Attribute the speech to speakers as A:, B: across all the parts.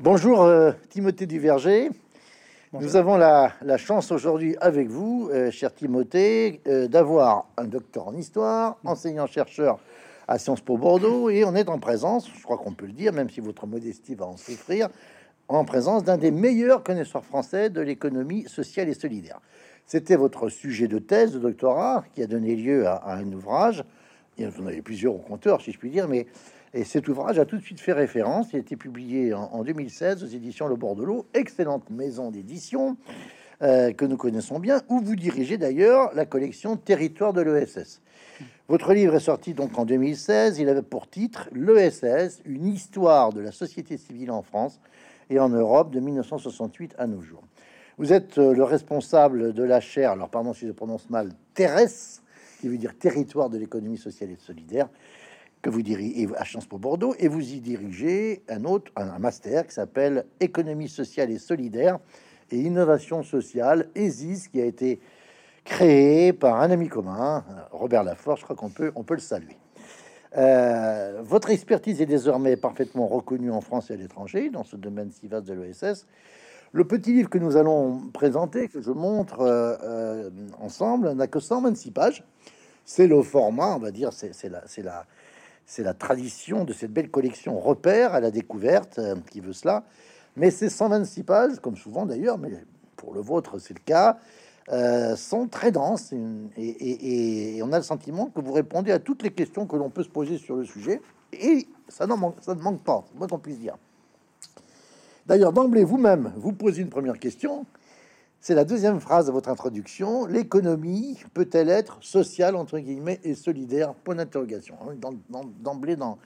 A: Bonjour euh, Timothée Duverger. Nous avons la, chance aujourd'hui avec vous, euh, cher Timothée, euh, d'avoir un docteur en histoire, enseignant-chercheur à Sciences Po Bordeaux, et on est en présence, je crois qu'on peut le dire, même si votre modestie va en souffrir, en présence d'un des meilleurs connaisseurs français de l'économie sociale et solidaire. C'était votre sujet de thèse de doctorat qui a donné lieu à, à un ouvrage. Il y en avait plusieurs au compteur, si je puis dire, mais et cet ouvrage a tout de suite fait référence. Il a été publié en, 2016 aux éditions Le Bordelot, excellente maison d'édition euh, que nous connaissons bien, où vous dirigez d'ailleurs la collection Territoire de l'ESS. Votre livre est sorti donc en 2016. Il avait pour titre L'ESS, une histoire de la société civile en France et en Europe de 1968 à nos jours. Vous êtes euh, le responsable de la chaire, alors pardon si je prononce mal, Terres, qui veut dire territoire de l'économie sociale et solidaire, que vous dirigez à Sciences Po Bordeaux et vous y dirigez un autre, un master qui s'appelle Économie sociale et solidaire et innovation sociale, ESIS, qui a été créé par un ami commun, Robert Laforce. Je crois qu'on peut, on peut le saluer. Euh, votre expertise est désormais parfaitement reconnue en France et à l'étranger dans ce domaine si vaste de l'ESS. Le petit livre que nous allons présenter, que je montre euh, euh, ensemble, n'a que 126 pages. C'est le format, on va dire, c'est la, c'est la, c'est la tradition de cette belle collection repère à la découverte euh, qui veut cela. Mais ces 126 pages, comme souvent d'ailleurs, mais pour le vôtre c'est le cas, euh, sont très denses et, on a le sentiment que vous répondez à toutes les questions que l'on peut se poser sur le sujet et ça, ne manque pas, moi qu'on puisse dire. D'ailleurs, d'emblée, vous-même, vous posez une première question c'est la deuxième phrase de votre introduction. L'économie peut-elle être sociale, entre guillemets, et solidaire? Point d'interrogation. Hein, d'emblée dans,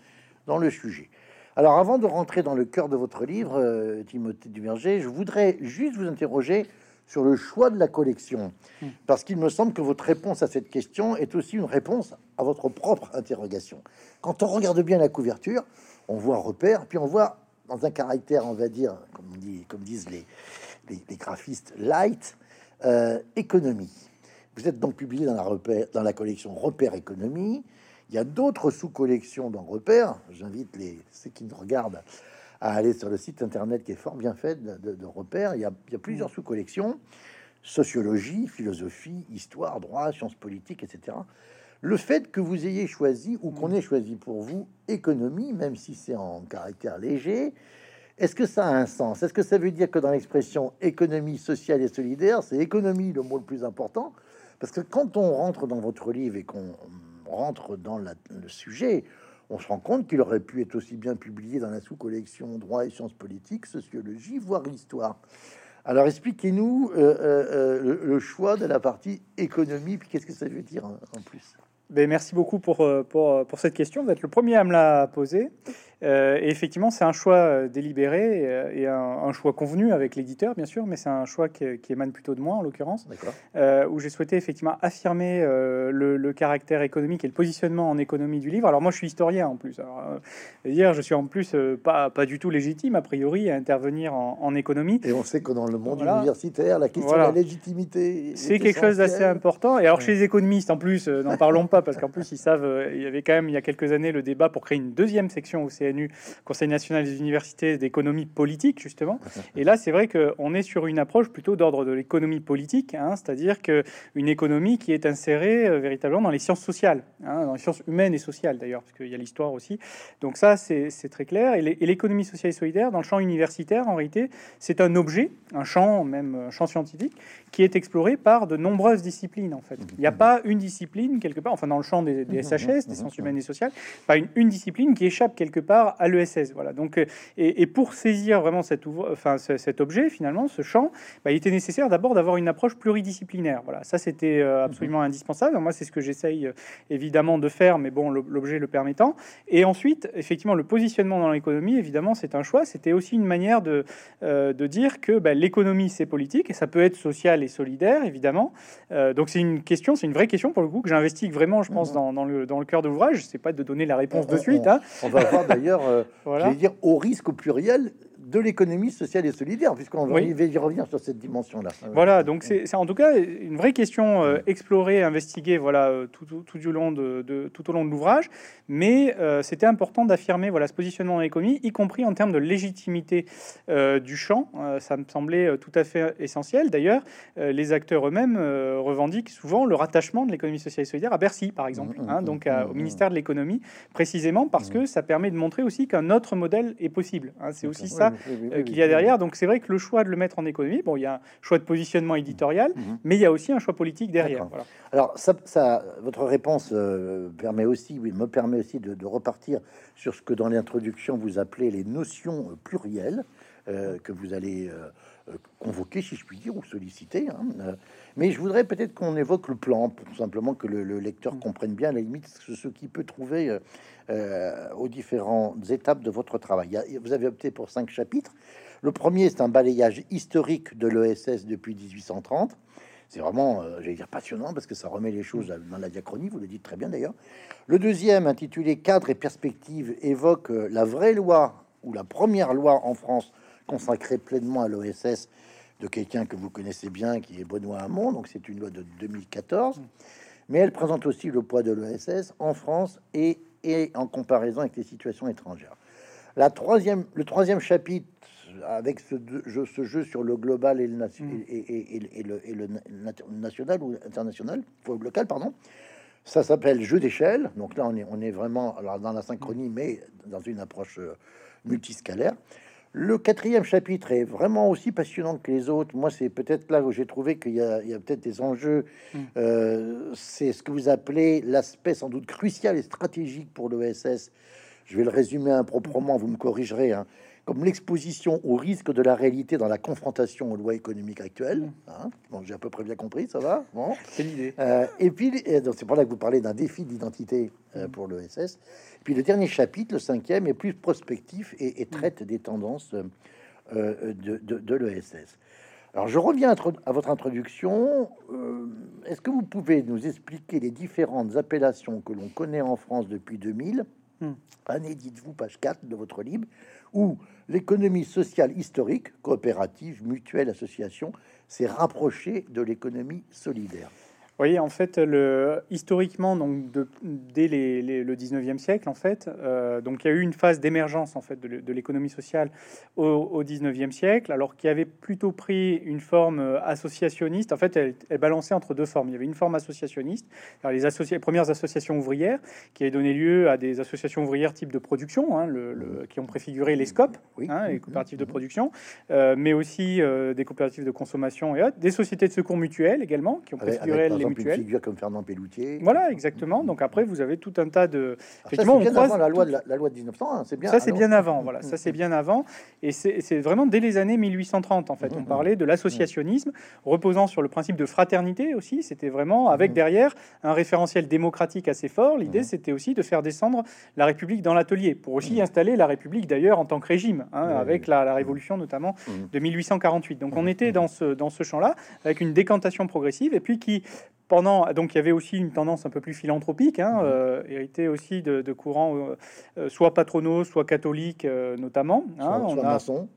A: dans, le sujet. Alors, avant de rentrer dans le cœur de votre livre, euh, Timothée Duverger, je voudrais juste vous interroger sur le choix de la collection. Hmm. Parce qu'il me semble que votre réponse à cette question est aussi une réponse à votre propre interrogation. Quand on regarde bien la couverture, on voit repère, puis on voit dans un caractère, on va dire, comme, on dit, comme disent les, les, graphistes light, euh, économie. Vous êtes donc publié dans la, repère, dans la collection Repère Économie. Il y a d'autres sous-collections dans Repère. J'invite les, ceux qui nous regardent à aller sur le site internet qui est fort bien fait de, de, Repère. Il y, a, il y a plusieurs mm. sous-collections sociologie, philosophie, histoire, droit, sciences politiques, etc. Le fait que vous ayez choisi ou qu'on mm. ait choisi pour vous économie, même si c'est en caractère léger, est-ce que ça a un sens? Est-ce que ça veut dire que dans l'expression économie sociale et solidaire, c'est économie le mot le plus important? Parce que quand on rentre dans votre livre et qu'on rentre dans le sujet, on se rend compte qu'il aurait pu être aussi bien publié dans la sous-collection droit et sciences politiques, sociologie, voire histoire. Alors expliquez-nous euh, euh, euh, le, choix de la partie économie, puis qu'est-ce que ça veut dire en, plus?
B: Ben, Merci beaucoup pour, cette question. Vous le premier à me la poser. Euh, et effectivement, c'est un choix euh, délibéré et, euh, un, choix convenu avec l'éditeur, bien sûr, mais c'est un choix qui, émane plutôt de moi, en l'occurrence, où j'ai souhaité effectivement affirmer le, caractère économique et le positionnement en économie du livre. Alors moi, je suis historien en plus. Alors, dire, je suis en plus pas, pas du tout légitime, a priori, à intervenir en, économie.
A: Et on sait que dans le monde universitaire, la question de la légitimité...
B: C'est quelque chose d'assez important. Et alors, chez les économistes, en plus, n'en parlons pas, parce qu'en plus, ils savent, il y avait quand même, il y a quelques années, le débat pour créer une deuxième section au CN Conseil national des universités d'économie politique, justement. Et là, c'est vrai qu'on est sur une approche plutôt d'ordre de l'économie politique, hein, c'est-à-dire qu'une économie qui est insérée euh, véritablement dans les sciences sociales, hein, dans les sciences humaines et sociales d'ailleurs, parce qu'il y a l'histoire aussi. Donc ça, c'est très clair. Et l'économie sociale et solidaire, dans le champ universitaire, en réalité, c'est un objet, un champ, même un champ scientifique, qui est exploré par de nombreuses disciplines, en fait. Il n'y a pas une discipline, quelque part, enfin dans le champ des, des SHS, des sciences humaines et sociales, pas une, une discipline qui échappe quelque part à l'ESS. Voilà. Donc, euh, et, pour saisir vraiment cet, enfin, cet objet, finalement, ce champ, bah, il était nécessaire d'abord d'avoir une approche pluridisciplinaire. Voilà. Ça, c'était euh, absolument mhm. indispensable. Moi, c'est ce que j'essaye euh, évidemment de faire, mais bon, l'objet le permettant. Et ensuite, effectivement, le positionnement dans l'économie, évidemment, c'est un choix. C'était aussi une manière de, de dire que bah, l'économie, c'est politique, et ça peut être social et solidaire, évidemment. donc, c'est une question, c'est une vraie question pour le coup que j'investigue vraiment, je pense, mhm. dans, dans, le, dans le cœur de l'ouvrage. Sais pas de donner la réponse de suite.
A: Hein. On va voir d'ailleurs euh, vais dire au risque au pluriel de l'économie sociale et solidaire, puisqu'on va y revenir sur cette dimension-là.
B: Voilà, donc c'est en tout cas une vraie question euh, explorée, investiguée, voilà, euh, tout, tout, du long de, tout au long de l'ouvrage. Mais euh, c'était important d'affirmer voilà ce positionnement dans l'économie, y compris en termes de légitimité du champ. ça me semblait tout à fait essentiel. D'ailleurs, les acteurs eux-mêmes revendiquent souvent le rattachement de l'économie sociale et solidaire à Bercy, par exemple, mmh, mmh, hein, donc au ministère de l'économie, précisément parce que ça permet de montrer aussi qu'un autre modèle est possible. Hein. c'est aussi ça euh, qu'il y a derrière. Donc c'est vrai que le choix de le mettre en économie, bon, il y a un choix de positionnement éditorial, mhm. mais il y a aussi un choix politique derrière.
A: Alors ça, votre réponse euh, permet aussi, oui, me permet aussi de, repartir sur ce que dans l'introduction vous appelez les notions euh, plurielles que vous allez convoquer, si je puis dire, ou solliciter. Hein. mais je voudrais peut-être qu'on évoque le plan, pour simplement que le, lecteur mhm. comprenne bien, à la limite, ce, ce qu'il peut trouver euh, aux différentes étapes de votre travail. Vous avez opté pour cinq chapitres. Le premier, c'est un balayage historique de l'ESS depuis 1830. C'est vraiment, euh, j'allais dire, passionnant parce que ça remet les choses dans la diachronie, vous le dites très bien d'ailleurs. Le deuxième, intitulé Cadre et perspective, évoque euh, la vraie loi ou la première loi en France consacrée pleinement à l'OSS de quelqu'un que vous connaissez bien, qui est Benoît Hamon. Donc c'est une loi de 2014. Mais elle présente aussi le poids de l'OSS en France et et en comparaison avec les situations étrangères. La troisième, le troisième chapitre, avec ce jeu, ce jeu sur le global et le, mm. et, et, le, et, le, national ou international, local, pardon, ça s'appelle jeu d'échelle. Donc là, on est, on est vraiment alors, dans la synchronie, mm. mais dans une approche euh, multiscalaire. Le quatrième chapitre est vraiment aussi passionnant que les autres. Moi, c'est peut-être là où j'ai trouvé qu'il y a, peut-être des enjeux. Mm. Euh, c'est ce que vous appelez l'aspect sans doute crucial et stratégique pour l'OSS. Je vais le résumer improprement, vous me corrigerez. Hein comme l'exposition au risque de la réalité dans la confrontation aux lois économiques actuelles. Hein bon, j'ai à peu près bien compris, ça va bon.
B: C'est l'idée.
A: Euh, et puis, c'est pour là que vous parlez d'un défi d'identité euh, pour l'ESS. Puis le dernier chapitre, le cinquième, est plus prospectif et, traite des tendances euh, de, de, l'ESS. Alors, je reviens à, votre introduction. Est-ce que vous pouvez nous expliquer les différentes appellations que l'on connaît en France depuis 2000 hmm. Année, dites-vous, page 4 de votre livre, où l'économie sociale historique, coopérative, mutuelle, association, s'est rapprochée de l'économie solidaire
B: voyez, en fait, le, historiquement, donc dès le 19e siècle, en fait, euh, donc il y a eu une phase d'émergence en fait de, l'économie sociale au, 19e siècle, alors qui avait plutôt pris une forme euh, associationniste. En fait, elle, balançait entre deux formes. Il y avait une forme associationniste, les, les, premières associations ouvrières, qui avaient donné lieu à des associations ouvrières type de production, hein, le, qui ont préfiguré les SCOP, hein, les coopératives de production, euh, mais aussi des coopératives de consommation et autres, des sociétés de secours mutuelles également, qui ont préfiguré les
A: une figure comme Fernand Pelloutier.
B: Voilà, exactement. Donc après, vous avez tout un tas de.
A: Effectivement, ça, on croise la loi de la, loi de 1900. C'est bien.
B: Ça, c'est bien avant. Voilà, ça c'est bien avant. Et c'est vraiment dès les années 1830 en fait. On parlait de l'associationnisme reposant sur le principe de fraternité aussi. C'était vraiment avec derrière un référentiel démocratique assez fort. L'idée, c'était aussi de faire descendre la République dans l'atelier pour aussi installer la République d'ailleurs en tant que régime, hein, avec la, la, Révolution notamment de 1848. Donc on était dans ce dans ce champ-là avec une décantation progressive et puis qui pendant, donc il y avait aussi une tendance un peu plus philanthropique, hein, mhm. euh, héritée aussi de, courants euh, euh, soit patronaux, soit catholiques notamment.
A: Hein, on a,
B: maçon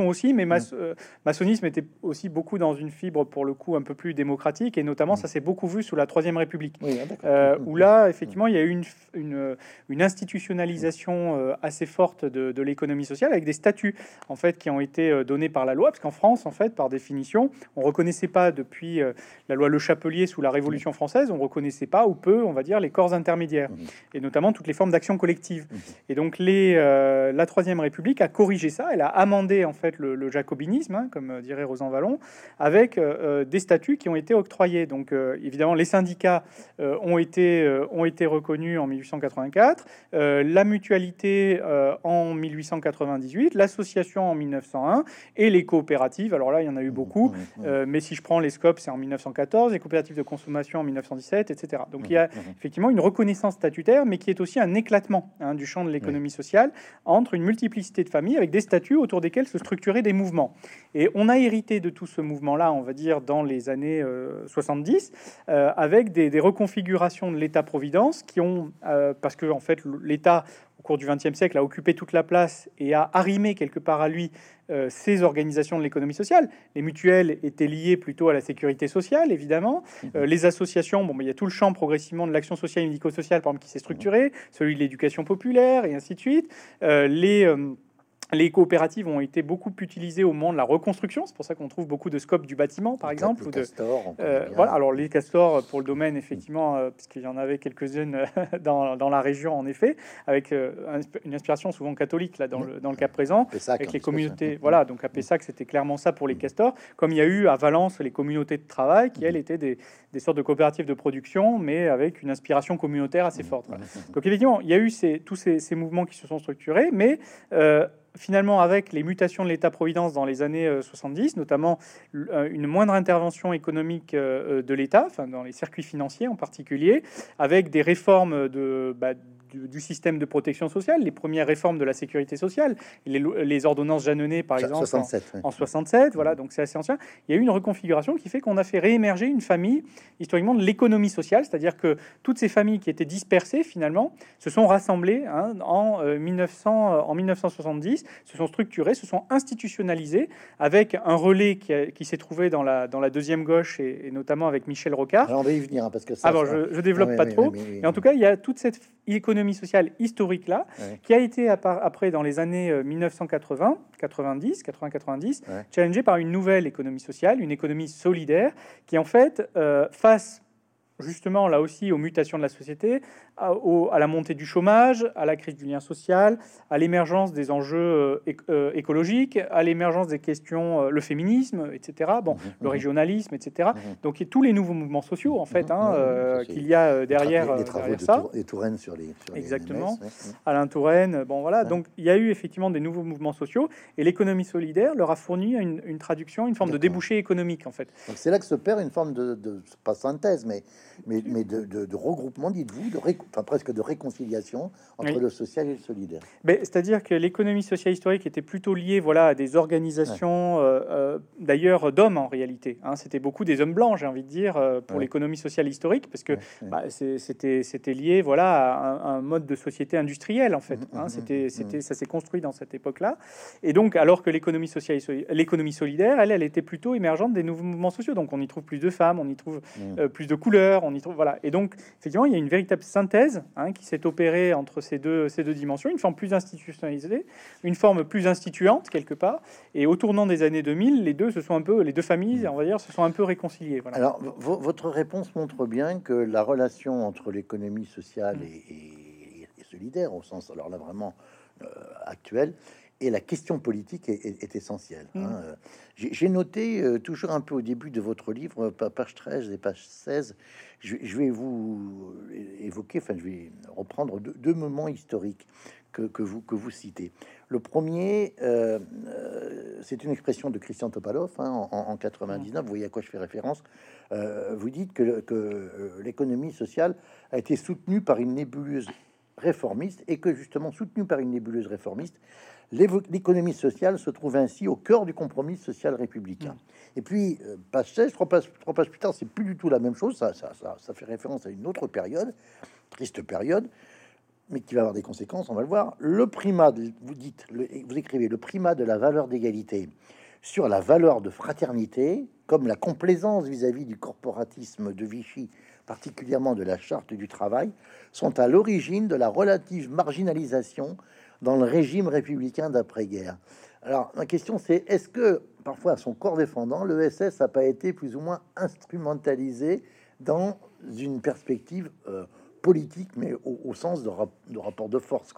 B: aussi, mais euh, maçonnisme était aussi beaucoup dans une fibre pour le coup un peu plus démocratique, et notamment ça s'est beaucoup vu sous la Troisième République, ah, euh, où là effectivement il y a eu une, une, une institutionnalisation euh, assez forte de, de l'économie sociale avec des statuts en fait qui ont été donnés par la loi, parce qu'en France en fait par définition on reconnaissait pas depuis la loi Le Chapelier sous la Révolution française, on reconnaissait pas ou peu on va dire les corps intermédiaires et notamment toutes les formes d'action collective. Et donc les la Troisième République a corrigé ça, elle a amendé en fait le, jacobinisme, hein, comme dirait Rosan Vallon, avec euh, euh, des statuts qui ont été octroyés. Donc euh, évidemment, les syndicats ont, été, ont été reconnus en 1884, la mutualité en 1898, l'association en 1901 et les coopératives. Alors là, il y en a eu beaucoup, mmh, mmh, mmh. mais si je prends les scopes, c'est en 1914, les coopératives de consommation en 1917, etc. Donc il y a effectivement une reconnaissance statutaire, mais qui est aussi un éclatement hein, du champ de l'économie sociale entre une multiplicité de familles avec des statuts autour desquels se structurer des mouvements. Et on a hérité de tout ce mouvement-là, on va dire, dans les années 70, euh, euh, avec des, reconfigurations de l'État-providence qui ont, euh, parce que en fait l'État au cours du XXe siècle, a occupé toute la place et a arrimé quelque part à lui ces organisations de l'économie sociale. Les mutuelles étaient liées plutôt à la sécurité sociale, évidemment. Euh, les associations, bon, il y a tout le champ progressivement de l'action sociale et médico-sociale, par exemple, qui s'est structuré, celui de l'éducation populaire, et ainsi de suite. Les les coopératives ont été beaucoup utilisées au moment de la reconstruction. C'est pour ça qu'on trouve beaucoup de scopes du bâtiment, par exemple.
A: ou
B: de,
A: euh,
B: voilà, alors les castors pour le domaine, effectivement, euh, puisqu'il y en avait quelques-unes euh, dans, dans, la région, en effet, avec une inspiration souvent catholique, là, dans, le, dans le cas présent, avec les communautés. Voilà, donc à Pessac, c'était clairement ça pour les castors. Comme il y a eu à Valence les communautés de travail, qui, elles, étaient des, des sortes de coopératives de production, mais avec une inspiration communautaire assez forte. Donc, effectivement, il y a eu ces, tous ces, ces, mouvements qui se sont structurés, mais finalement, avec les mutations de l'État-providence dans les années 70, euh, notamment euh, une moindre intervention économique euh, de l'État, dans les circuits financiers en particulier, avec des réformes de, bah, du, système de protection sociale, les premières réformes de la sécurité sociale, les, ordonnances Jeanneney, par exemple, en, 67, voilà, donc c'est assez ancien. Il y a eu une reconfiguration qui fait qu'on a fait réémerger une famille, historiquement, de l'économie sociale, c'est-à-dire que toutes ces familles qui étaient dispersées, finalement, se sont rassemblées hein, en, 1900, euh, en 1970, se sont structurées, se sont institutionnalisées, avec un relais qui, s'est trouvé dans la, dans la deuxième gauche, et, notamment avec Michel Rocard.
A: Alors on va y venir, hein, parce que ça...
B: Ah je, je développe pas trop. et en tout cas, il y a toute cette économie sociale historique là, qui a été après dans les années 1980, 90, 80, 90, challengée par une nouvelle économie sociale, une économie solidaire, qui en fait euh, face justement là aussi aux mutations de la société, à, la montée du chômage, à la crise du lien social, à l'émergence des enjeux euh, euh, écologiques, à l'émergence des questions, euh, le féminisme, etc. Bon, mmh, le mmh. régionalisme, etc. Mmh. Donc, il y a tous les nouveaux mouvements sociaux, en fait, hein, qu'il y a derrière,
A: les travaux ça. Et Touraine sur les.
B: Exactement. Alain Touraine. Bon, voilà. Donc, il y a eu effectivement des nouveaux mouvements sociaux et l'économie solidaire leur a fourni une, traduction, une forme de débouché économique, en fait.
A: Donc, c'est là que se perd une forme de, de pas synthèse, mais, mais, mais de, de, regroupement, dites-vous, de enfin presque de réconciliation entre le social et le solidaire.
B: C'est-à-dire que l'économie sociale historique était plutôt liée voilà, à des organisations, euh, euh, d'ailleurs d'hommes en réalité. Hein. c'était beaucoup des hommes blancs, j'ai envie de dire, euh, pour l'économie sociale historique, parce que bah, c'était lié voilà, à un, mode de société industrielle, en fait. Mmh, hein. mmh, c'était, mmh, c'était, ça s'est construit dans cette époque-là. Et donc, alors que l'économie sociale, l'économie solidaire, elle, elle était plutôt émergente des nouveaux mouvements sociaux. Donc, on y trouve plus de femmes, on y trouve plus de couleurs, on y trouve... Voilà. Et donc, effectivement, il y a une véritable synthèse Hein, qui s'est opéré entre ces deux, ces deux dimensions, une forme plus institutionnalisée, une forme plus instituante quelque part. Et au tournant des années 2000, les deux se sont un peu, les deux familles, on va dire, se sont un peu réconciliées.
A: Alors, votre réponse montre bien que la relation entre l'économie sociale et, solidaire, au sens alors là vraiment euh, actuel, et la question politique est, essentielle. Hein. Mm. Euh, j'ai noté, euh, toujours un peu au début de votre livre, page 13 et page 16, je, vais vous évoquer, enfin, je vais reprendre deux, moments historiques que, vous, que vous citez. Le premier, euh, c'est une expression de Christian Topalov hein, en, 99. Vous voyez à quoi je fais référence. vous dites que, que l'économie sociale a été soutenue par une nébuleuse réformiste et que justement soutenue par une nébuleuse réformiste, L'économie sociale se trouve ainsi au cœur du compromis social républicain. Mm. Et puis, euh, page 16, trois pages, plus tard, c'est plus du tout la même chose. Ça, ça, ça, fait référence à une autre période, triste période, mais qui va avoir des conséquences, on va le voir. Le primat, vous dites, vous écrivez, le primat de la valeur d'égalité sur la valeur de fraternité, comme la complaisance vis-à-vis -vis du corporatisme de Vichy, particulièrement de la charte du travail, sont à l'origine de la relative marginalisation dans le régime républicain d'après-guerre. Alors, ma question, c'est est-ce que, parfois, son corps défendant, le SS n'a pas été plus ou moins instrumentalisé dans une perspective euh, politique, mais au, sens de, rapport de force,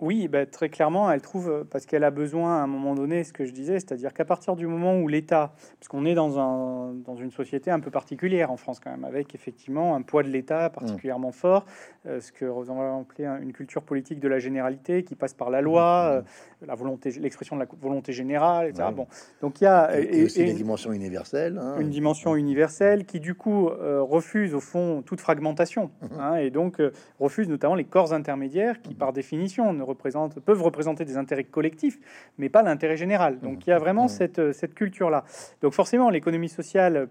B: oui, bah, très clairement, elle trouve, euh, parce qu'elle a besoin à un moment donné, ce que je disais, c'est-à-dire qu'à partir du moment où l'État, parce qu'on est dans, un, dans une société un peu particulière en France quand même, avec effectivement un poids de l'État particulièrement mmh. fort, euh, ce que on va appeler une culture politique de la généralité qui passe par la loi, mmh. euh, la volonté, l'expression de la volonté générale, etc. Bon, donc il y a
A: et, aussi une dimension universelle,
B: hein. une dimension universelle qui du coup refuse au fond toute fragmentation, mmh. hein, et donc refuse notamment les corps intermédiaires qui par définition ne peuvent représenter des intérêts collectifs, mais pas l'intérêt général. Donc il y a vraiment mmh. cette, cette culture-là. Donc forcément, l'économie sociale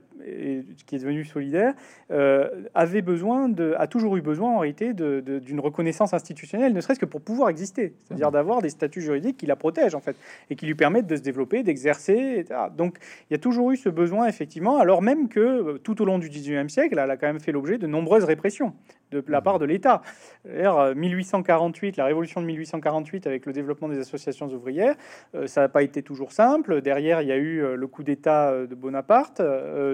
B: qui est devenu solidaire, avait besoin de, a toujours eu besoin en réalité d'une reconnaissance institutionnelle, ne serait-ce que pour pouvoir exister, c'est-à-dire d'avoir des statuts juridiques qui la protègent en fait et qui lui permettent de se développer, d'exercer, etc. Donc il y a toujours eu ce besoin effectivement, alors même que tout au long du 19e siècle, elle a quand même fait l'objet de nombreuses répressions de la part de l'État. 1848, la révolution de 1848 avec le développement des associations ouvrières, euh, ça n'a pas été toujours simple. Derrière, il y a eu euh, le coup d'État euh, de Bonaparte,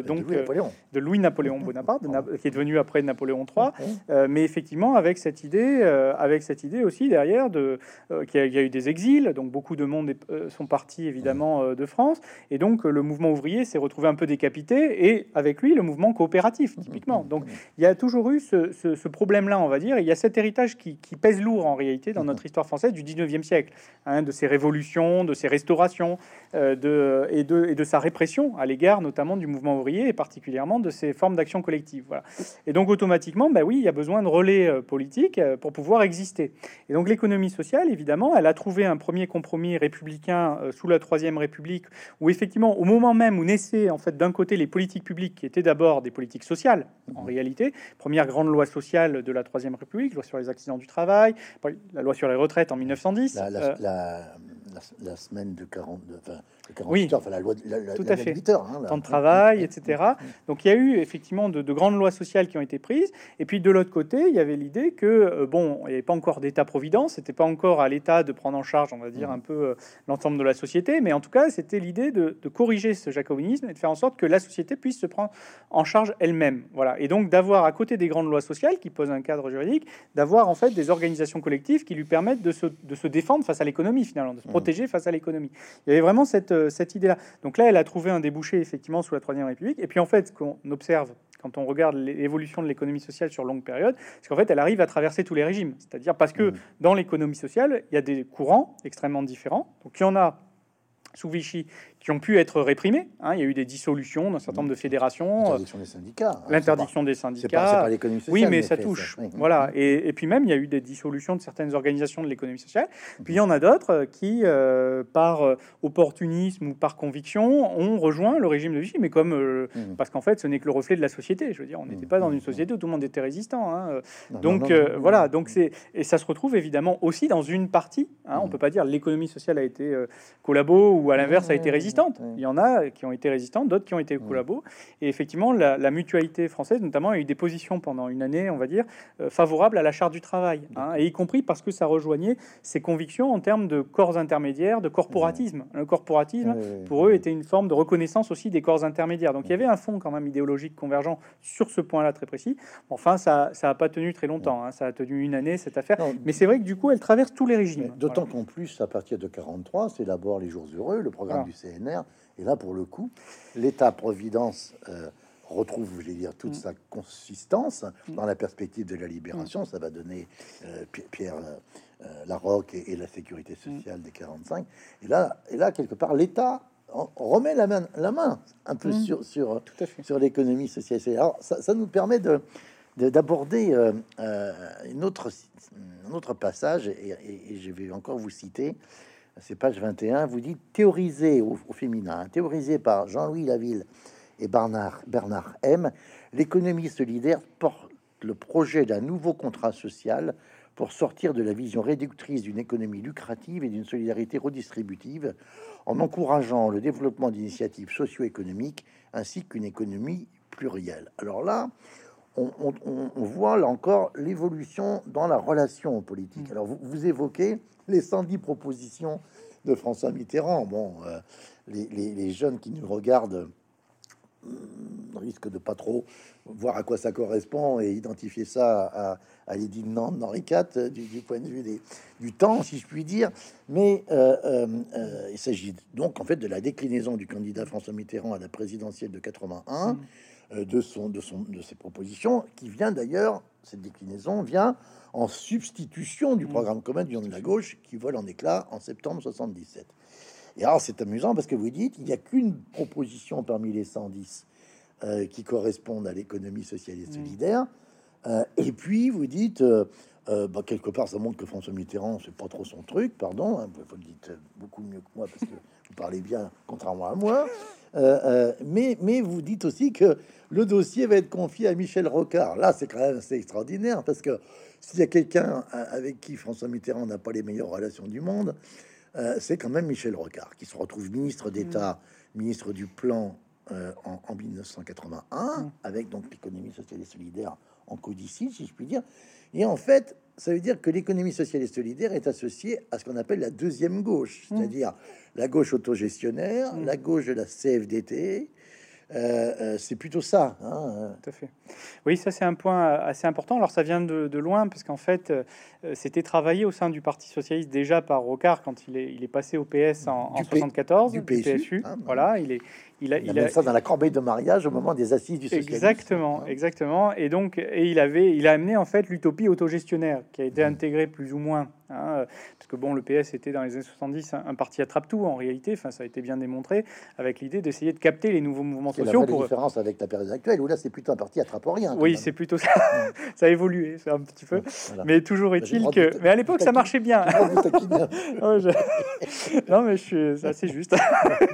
B: donc de Louis-Napoléon Bonaparte, qui est devenu après Napoléon III. mais effectivement, avec cette idée, avec cette idée aussi derrière de qu'il y, a eu des exils, donc beaucoup de monde sont partis évidemment de France, et donc le mouvement ouvrier s'est retrouvé un peu décapité, et avec lui le mouvement coopératif typiquement. Donc il y a toujours eu ce, ce ce problème-là, on va dire. il y a cet héritage qui, pèse lourd en réalité dans notre histoire française du 19e siècle, hein, de ces révolutions, de ces restaurations, euh, de, et, de, et de sa répression à l'égard notamment du mouvement ouvrier et particulièrement de ces formes d'action collective. Voilà. Et donc automatiquement, bah oui, il y a besoin de relais euh, politiques euh, pour pouvoir exister. Et donc l'économie sociale, évidemment, elle a trouvé un premier compromis républicain sous la Troisième République, où effectivement, au moment même où naissaient en fait d'un côté les politiques publiques qui étaient d'abord des politiques sociales, en réalité, première grande loi sociale de la Troisième République, loi sur les accidents du travail, la loi sur les retraites en 1910.
A: La, la, semaine de 40, enfin, oui, enfin, la loi,
B: tout à fait. Hein, temps de travail, etc. Donc il y a eu effectivement de, grandes lois sociales qui ont été prises. Et puis de l'autre côté, il y avait l'idée que euh, bon, il n'y avait pas encore d'État-providence, c'était pas encore à l'État de prendre en charge, on va dire un peu euh, l'ensemble de la société, mais en tout cas, c'était l'idée de, corriger ce jacobinisme et de faire en sorte que la société puisse se prendre en charge elle-même. Voilà. Et donc d'avoir à côté des grandes lois sociales qui posent un cadre juridique, d'avoir en fait des organisations collectives qui lui permettent de se, de se défendre face à l'économie finalement, de se protéger face à l'économie. Il y avait vraiment cette euh, cette idée-là. Donc là, elle a trouvé un débouché effectivement sous la Troisième République. Et puis en fait, ce qu'on observe quand on regarde l'évolution de l'économie sociale sur longue période, c'est qu'en fait, elle arrive à traverser tous les régimes. C'est-à-dire parce que mmh. dans l'économie sociale, il y a des courants extrêmement différents. Donc il y en a sous Vichy qui ont pu être réprimés. Hein. Il y a eu des dissolutions d'un certain nombre de fédérations.
A: L'interdiction des syndicats. Hein,
B: L'interdiction des syndicats. oui, mais, ça touche. Voilà. Et, puis même, il y a eu des dissolutions de certaines organisations de l'économie sociale. Puis il y en a d'autres qui, euh, par euh, opportunisme ou par conviction, ont rejoint le régime de Vichy. Mais comme euh, mmh. parce qu'en fait, ce n'est que le reflet de la société. Je veux dire, on n'était mmh. pas dans une société où tout le monde était résistant. Hein. Donc voilà. Donc c'est et ça se retrouve évidemment aussi dans une partie. Hein. On mmh. peut pas dire l'économie sociale a été collabo ou à l'inverse a été résistante il y en a qui ont été résistantes, d'autres qui ont été collabos. Et effectivement, la, mutualité française, notamment, a eu des positions pendant une année, on va dire, euh, favorables à la charte du travail, hein, et y compris parce que ça rejoignait ses convictions en termes de corps intermédiaires, de corporatisme. Le corporatisme, pour eux, était une forme de reconnaissance aussi des corps intermédiaires. Donc il y avait un fond quand même idéologique convergent sur ce point-là très précis. Enfin, ça n'a pas tenu très longtemps. Hein. ça a tenu une année cette affaire. Mais c'est vrai que du coup, elle traverse tous les régimes.
A: D'autant qu'en plus, à partir de 43, c'est d'abord les jours heureux, le programme du Et là, pour le coup, l'État-providence euh, retrouve, je vais dire, toute mm. sa consistance dans la perspective de la libération. Mm. Ça va donner euh, Pierre euh, Larocque et, la sécurité mm. sociale des 45. Et là, et là quelque part, l'État remet la main, la main un peu sur, sur, sur l'économie sociale. Alors, ça, nous permet de d'aborder une autre, un autre passage, et, et, je vais encore vous citer c'est page 21, vous dites théorisé au, féminin, hein, théorisé par Jean-Louis Laville et Bernard, Bernard M. L'économie solidaire porte le projet d'un nouveau contrat social pour sortir de la vision réductrice d'une économie lucrative et d'une solidarité redistributive, en encourageant le développement d'initiatives socio-économiques ainsi qu'une économie plurielle. Alors là, on, voit là encore l'évolution dans la relation politique. Mmh. Alors vous, vous évoquez les 110 propositions de François Mitterrand. Bon, euh, les, jeunes qui nous regardent hmm, risquent de pas trop voir à quoi ça correspond et identifier ça à, à l'édit de Nantes d'Henri IV du, point de vue du temps, si je puis dire. Mais euh, euh, il s'agit donc en fait de la déclinaison du candidat François Mitterrand à la présidentielle de 81, mmh. de, son, de, son, de ses propositions, qui vient d'ailleurs, cette déclinaison vient en substitution du mm. programme commun du de la gauche qui vole en éclat en septembre 77. Et alors c'est amusant parce que vous dites il n'y a qu'une proposition parmi les 110 euh, qui correspondent à l'économie sociale et mm. solidaire. Euh, et puis vous dites euh, Euh, bah, quelque part, ça montre que François Mitterrand, c'est pas trop son truc, pardon. Hein, vous le dites beaucoup mieux que moi parce que vous parlez bien, contrairement à moi. Euh, euh, mais, mais vous dites aussi que le dossier va être confié à Michel Rocard. Là, c'est quand même assez extraordinaire parce que s'il y a quelqu'un avec qui François Mitterrand n'a pas les meilleures relations du monde, c'est quand même Michel Rocard qui se retrouve ministre d'État, mmh. ministre du Plan en, en, 1981, mmh. avec donc l'économie sociale et solidaire en codicile, si je puis dire. Et en fait, ça veut dire que l'économie sociale et solidaire est associée à ce qu'on appelle la deuxième gauche, mmh. c'est-à-dire la gauche autogestionnaire, mmh. la gauche de la CFDT, euh, euh, c'est plutôt ça. Hein.
B: Tout à fait. Oui, ça c'est un point assez important. Alors ça vient de, loin parce qu'en fait, euh, c'était travaillé au sein du Parti socialiste déjà par Rocard quand il est, il est passé au PS en, en 74,
A: du PSU.
B: Hein, voilà, il est,
A: il a, il, a, ça dans la corbeille de mariage au moment des assises du socialisme.
B: Exactement, hein. exactement. Et donc, et il avait, il a amené en fait l'utopie autogestionnaire qui a été mmh. intégrée plus ou moins, hein, parce que bon, le PS était dans les années 70 un, parti attrape-tout en réalité. Enfin, ça a été bien démontré avec l'idée d'essayer de capter les nouveaux mouvements sociaux.
A: La pour différence avec la période actuelle où là, c'est plutôt un parti attrape rien.
B: Oui, c'est plutôt ça. ça a évolué, c'est un petit peu. Mais toujours bah, est-il que, mais à l'époque, ça marchait bien. non, mais je suis assez juste.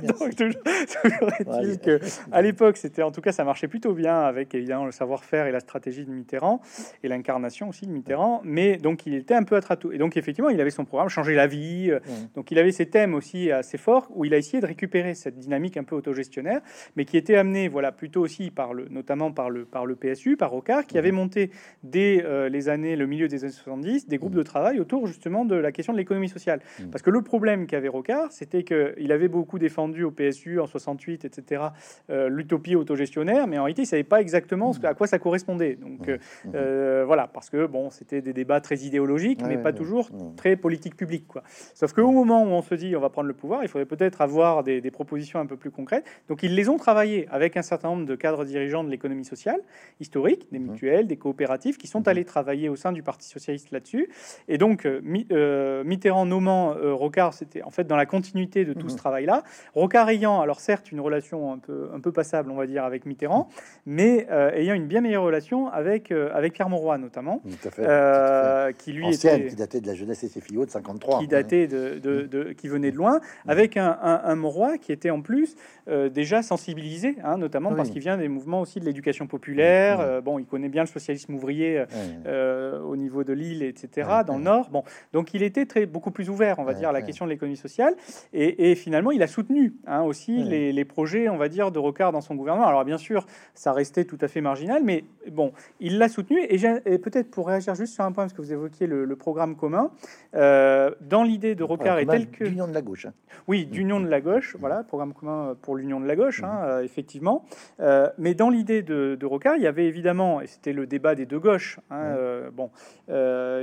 B: donc, toujours, toujours est-il que à l'époque, c'était en tout cas, ça marchait plutôt bien avec évidemment le savoir-faire et la stratégie de Mitterrand et l'incarnation aussi de Mitterrand. Mais donc, il était un peu à Et donc, effectivement, il avait son programme changer la vie. Euh, donc, il avait ses thèmes aussi assez forts où il a essayé de récupérer cette dynamique un peu autogestionnaire, mais qui était amenée, voilà, plutôt aussi par le, notamment par le, par le PSU, par Rocard, qui avait monté dès euh, les années, le milieu des années 70, des groupes de travail autour justement de la question de l'économie sociale. Parce que le problème qu'avait Rocard, c'était qu'il avait beaucoup défendu au PSU en 68, etc., euh, l'utopie autogestionnaire, mais en réalité, il savait pas exactement ce, à quoi ça correspondait. Donc euh, voilà, parce que bon, c'était des débats très idéologiques, mais pas toujours très politique publique, quoi. Sauf qu'au moment où on se dit on va prendre le pouvoir, il faudrait peut-être avoir des, propositions un peu plus concrètes. Donc ils les ont travaillées avec un certain nombre de cadres dirigeants de l'économie sociale historique, des mutuelles, des coopératives, qui sont allés travailler au sein du Parti socialiste là-dessus. Et donc Mitterrand nommant Rocard, c'était en fait dans la continuité de tout ce travail-là. Rocard ayant, alors certes, une relation un peu, un peu passable, on va dire, avec Mitterrand, mais euh, ayant une bien meilleure relation avec, euh, avec Pierre Mauroy, notamment,
A: euh, qui lui était, qui datait de la jeunesse et ses filles de 53,
B: qui datait de, de, qui venait de loin, avec un, un, Mauroy qui était en plus déjà sensibilisé, hein, notamment parce qu'il vient des mouvements aussi de l'éducation populaire. bon, il connaît bien le socialisme ouvrier au niveau de Lille, etc., dans le Nord. Bon, donc il était très beaucoup plus ouvert, on va dire, à la question de l'économie sociale, et, et, finalement, il a soutenu hein, aussi les, les projets, on va dire, de Rocard dans son gouvernement. Alors bien sûr, ça restait tout à fait marginal, mais bon, il l'a soutenu. Et, peut-être pour réagir juste sur un point, parce que vous évoquiez le, programme commun, euh, dans l'idée de Rocard est tel que
A: l'union de la gauche. Hein.
B: Oui, d'union de la gauche. Voilà, programme commun pour l'union de la gauche, hein, euh, effectivement. Euh, mais dans l'idée de, de, Rocard, il y avait évidemment, et c'était le débat des deux gauches. Hein, bon,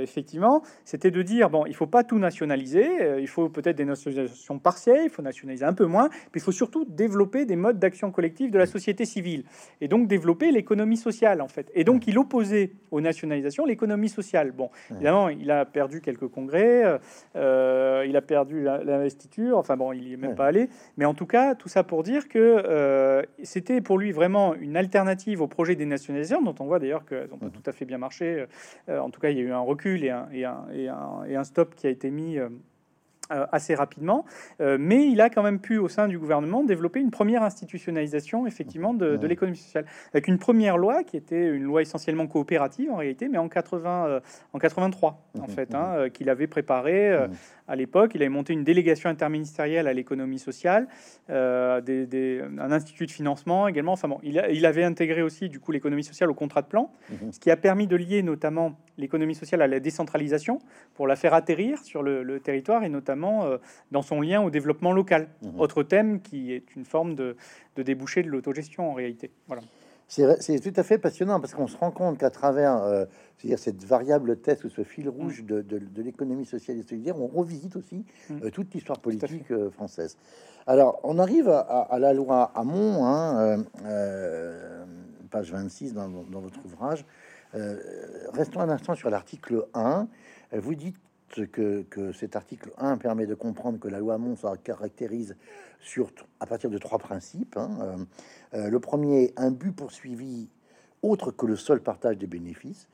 B: effectivement, c'était de dire bon, il faut pas tout nationaliser. il faut peut-être des nationalisations partielles. Il faut nationaliser un peu moins. Puis il faut surtout développer des modes d'action collective de la société civile et donc développer l'économie sociale en fait. Et donc il opposait aux nationalisations l'économie sociale. Bon, évidemment, il a perdu quelques congrès, euh, euh, il a perdu l'investiture, enfin bon, il n'y est même pas allé, mais en tout cas, tout ça pour dire que euh, c'était pour lui vraiment une alternative au projet des nationalisations, dont on voit d'ailleurs qu'elles n'ont pas tout à fait bien marché. en tout cas, il y a eu un recul et un, et un, et un, et un stop qui a été mis euh, assez rapidement, euh, mais il a quand même pu, au sein du gouvernement, développer une première institutionnalisation, effectivement, de, l'économie sociale, avec une première loi qui était une loi essentiellement coopérative en réalité, mais en 80, euh, en 83 en mmh, fait, mmh, hein, qu'il avait préparé à l'époque. Il avait monté une délégation interministérielle à l'économie sociale, des, un institut de financement également. Enfin bon, il, il avait intégré aussi du coup l'économie sociale au contrat de plan, ce qui a permis de lier notamment l'économie sociale à la décentralisation pour la faire atterrir sur le, territoire et notamment euh, dans son lien au développement local. Mmh. Autre thème qui est une forme de, débouché de l'autogestion en réalité. Voilà.
A: C'est tout à fait passionnant parce qu'on se rend compte qu'à travers euh, c'est-à-dire cette variable test ou ce fil mmh. rouge de, l'économie sociale et solidaire, on revisite aussi mmh. euh, toute l'histoire politique française. Alors, on arrive à, la loi Hamon, hein, page 26 dans, dans, votre ouvrage, euh, restons un instant sur l'article 1. Vous dites que, cet article 1 permet de comprendre que la loi Hamon se caractérise à partir de trois principes. Hein. Euh, euh, le premier, un but poursuivi autre que le seul partage des bénéfices.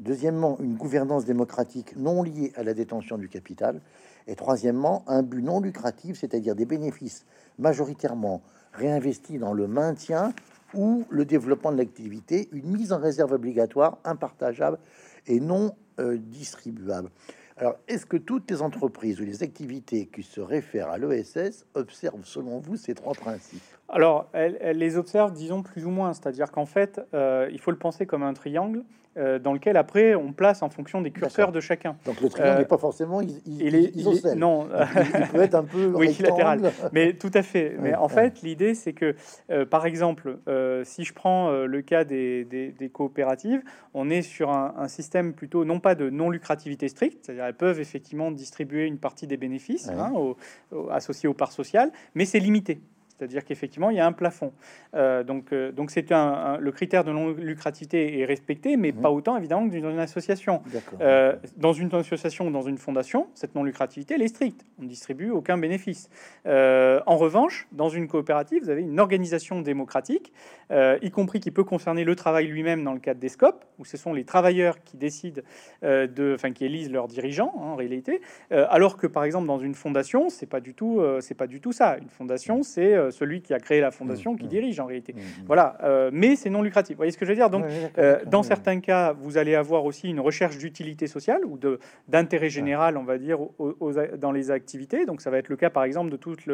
A: Deuxièmement, une gouvernance démocratique non liée à la détention du capital. Et troisièmement, un but non lucratif, c'est-à-dire des bénéfices majoritairement réinvestis dans le maintien ou le développement de l'activité, une mise en réserve obligatoire, impartageable et non euh, distribuable. Alors, est-ce que toutes les entreprises ou les activités qui se réfèrent à l'ESS observent, selon vous, ces trois principes?
B: Alors, elles, les observent, disons, plus ou moins. C'est-à-dire qu'en fait, euh, il faut le penser comme un triangle euh, dans lequel après on place en fonction des curseurs de chacun.
A: Donc le triangle n'est pas forcément il,
B: il, est, non,
A: il, peut être un peu
B: oui, latéral. Mais tout à fait. Mais en fait, l'idée c'est que, par exemple, si je prends le cas des, des, coopératives, on est sur un, un, système plutôt non pas de non lucrativité stricte, c'est-à-dire elles peuvent effectivement distribuer une partie des bénéfices hein, associés aux parts sociales, mais c'est limité. C'est-à-dire qu'effectivement, il y a un plafond. Euh, donc, euh, donc c'est un, le critère de non-lucrativité est respecté, mais mhm. pas autant évidemment que dans une association. Euh, dans une association ou dans une fondation, cette non-lucrativité, elle est stricte. On ne distribue aucun bénéfice. en revanche, dans une coopérative, vous avez une organisation démocratique, y compris qui peut concerner le travail lui-même dans le cadre des scopes, où ce sont les travailleurs qui décident, de, enfin qui élisent leurs dirigeants hein, en réalité, alors que par exemple dans une fondation, c'est pas du tout, c'est pas du tout ça. Une fondation, c'est euh, celui qui a créé la fondation mmh, qui mmh. dirige en réalité. Mmh, voilà, euh, mais c'est non lucratif. Vous voyez ce que je veux dire? Donc, euh, dans certains cas, vous allez avoir aussi une recherche d'utilité sociale ou de d'intérêt général, on va dire, dans les activités. Donc, ça va être le cas, par exemple, de toutes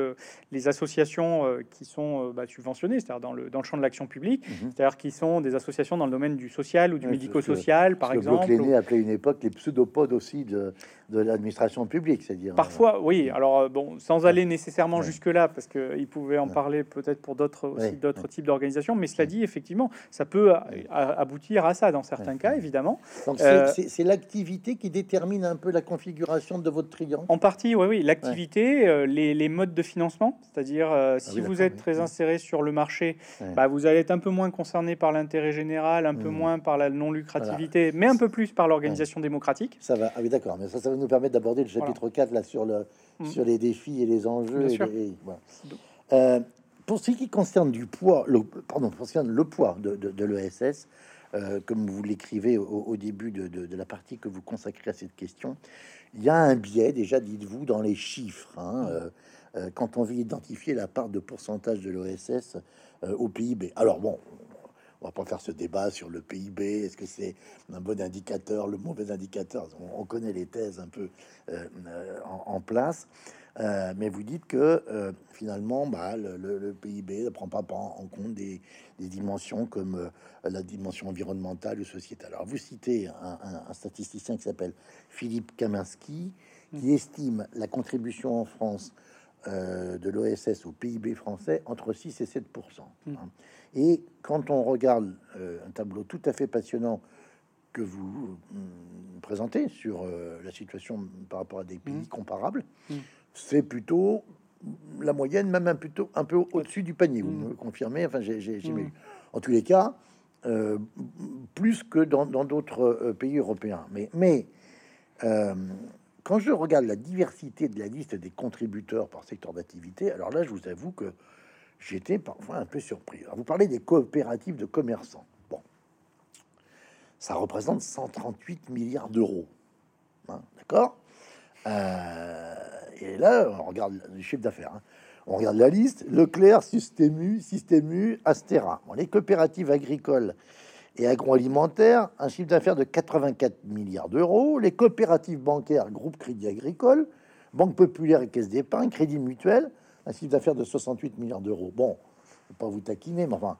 B: les associations qui sont bah, subventionnées, c'est-à-dire dans le, dans le champ de l'action publique, c'est-à-dire qui sont des associations dans le domaine du social ou du médico-social, par exemple.
A: Que appelait une époque les pseudopodes aussi de, de l'administration publique, c'est-à-dire.
B: Parfois, oui. Alors, bon, sans aller nécessairement jusque-là, parce qu'il pouvait en parler peut-être pour d'autres aussi d'autres types d'organisations, mais cela dit, effectivement, ça peut aboutir à ça dans certains cas, évidemment.
A: Donc euh, c'est l'activité qui détermine un peu la configuration de votre triangle.
B: En partie, oui, oui, l'activité, euh, les, les, modes de financement, c'est-à-dire euh, ah si vous êtes très inséré sur le marché, bah, vous allez être un peu moins concerné par l'intérêt général, un peu mmh. moins par la non lucrativité, mais un peu plus par l'organisation démocratique.
A: Ça va, ah oui, d'accord, mais ça, ça va nous permettre d'aborder le chapitre 4 là sur le mmh. sur les défis et les enjeux. Euh, pour ce qui concerne du poids, le, pardon, concerne le poids de, l'ESS, euh, comme vous l'écrivez au, début de, de, la partie que vous consacrez à cette question, il y a un biais, déjà, dites-vous, dans les chiffres. Hein, euh, quand on veut identifier la part de pourcentage de l'OSS au PIB. Alors bon, on va pas faire ce débat sur le PIB. Est-ce que c'est un bon indicateur, le mauvais indicateur on, connaît les thèses un peu en, place. Euh, mais vous dites que euh, finalement, bah, le, PIB ne prend pas en compte des, dimensions comme euh, la dimension environnementale ou sociétale. Alors, vous citez un, statisticien qui s'appelle Philippe Kaminski, qui mm. estime la contribution en France de l'OSS au PIB français entre 6 et 7 mm. hein. Et quand on regarde un tableau tout à fait passionnant que vous mm, présentez sur la situation par rapport à des pays comparables, c'est plutôt la moyenne, même un, plutôt, un peu au-dessus du panier. Vous mm. me confirmez Enfin, j'ai mm. En tous les cas, euh, plus que dans d'autres euh, pays européens. Mais, mais euh, quand je regarde la diversité de la liste des contributeurs par secteur d'activité, alors là, je vous avoue que j'étais parfois un peu surpris. vous parlez des coopératives de commerçants. Bon, ça représente 138 milliards d'euros. Hein, d'accord? Et là, on regarde le chiffre d'affaires. Hein. On regarde la liste Leclerc, Systému, Systému, Astera. les coopératives agricoles et agroalimentaires, un chiffre d'affaires de 84 milliards d'euros. Les coopératives bancaires, groupe Crédit Agricole, Banque Populaire et Caisse d'Épargne, Crédit Mutuel, un chiffre d'affaires de 68 milliards d'euros. Bon, pas vous taquiner, mais enfin,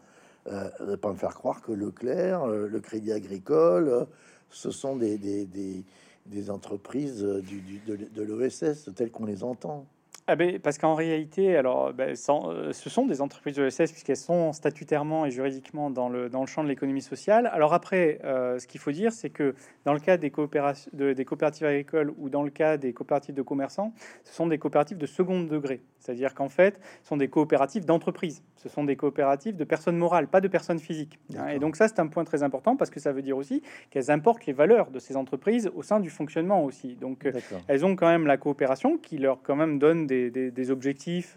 A: euh, pas me faire croire que Leclerc, euh, le Crédit Agricole, euh, ce sont des des entreprises euh, du, de, de l'OSS telles qu'on les entend.
B: Ah ben, parce qu'en réalité, alors, ben, euh, ce sont des entreprises de l'ESS puisqu'elles sont statutairement et juridiquement dans le, dans le champ de l'économie sociale. Alors après, euh, ce qu'il faut dire, c'est que dans le cas des, coopérations, des coopératives agricoles ou dans le cas des coopératives de commerçants, ce sont des coopératives de second degré. C'est-à-dire qu'en fait, ce sont des coopératives d'entreprise. Ce sont des coopératives de personnes morales, pas de personnes physiques. Et donc ça, c'est un point très important parce que ça veut dire aussi qu'elles importent les valeurs de ces entreprises au sein du fonctionnement aussi. Donc elles ont quand même la coopération qui leur quand même donne des, des, objectifs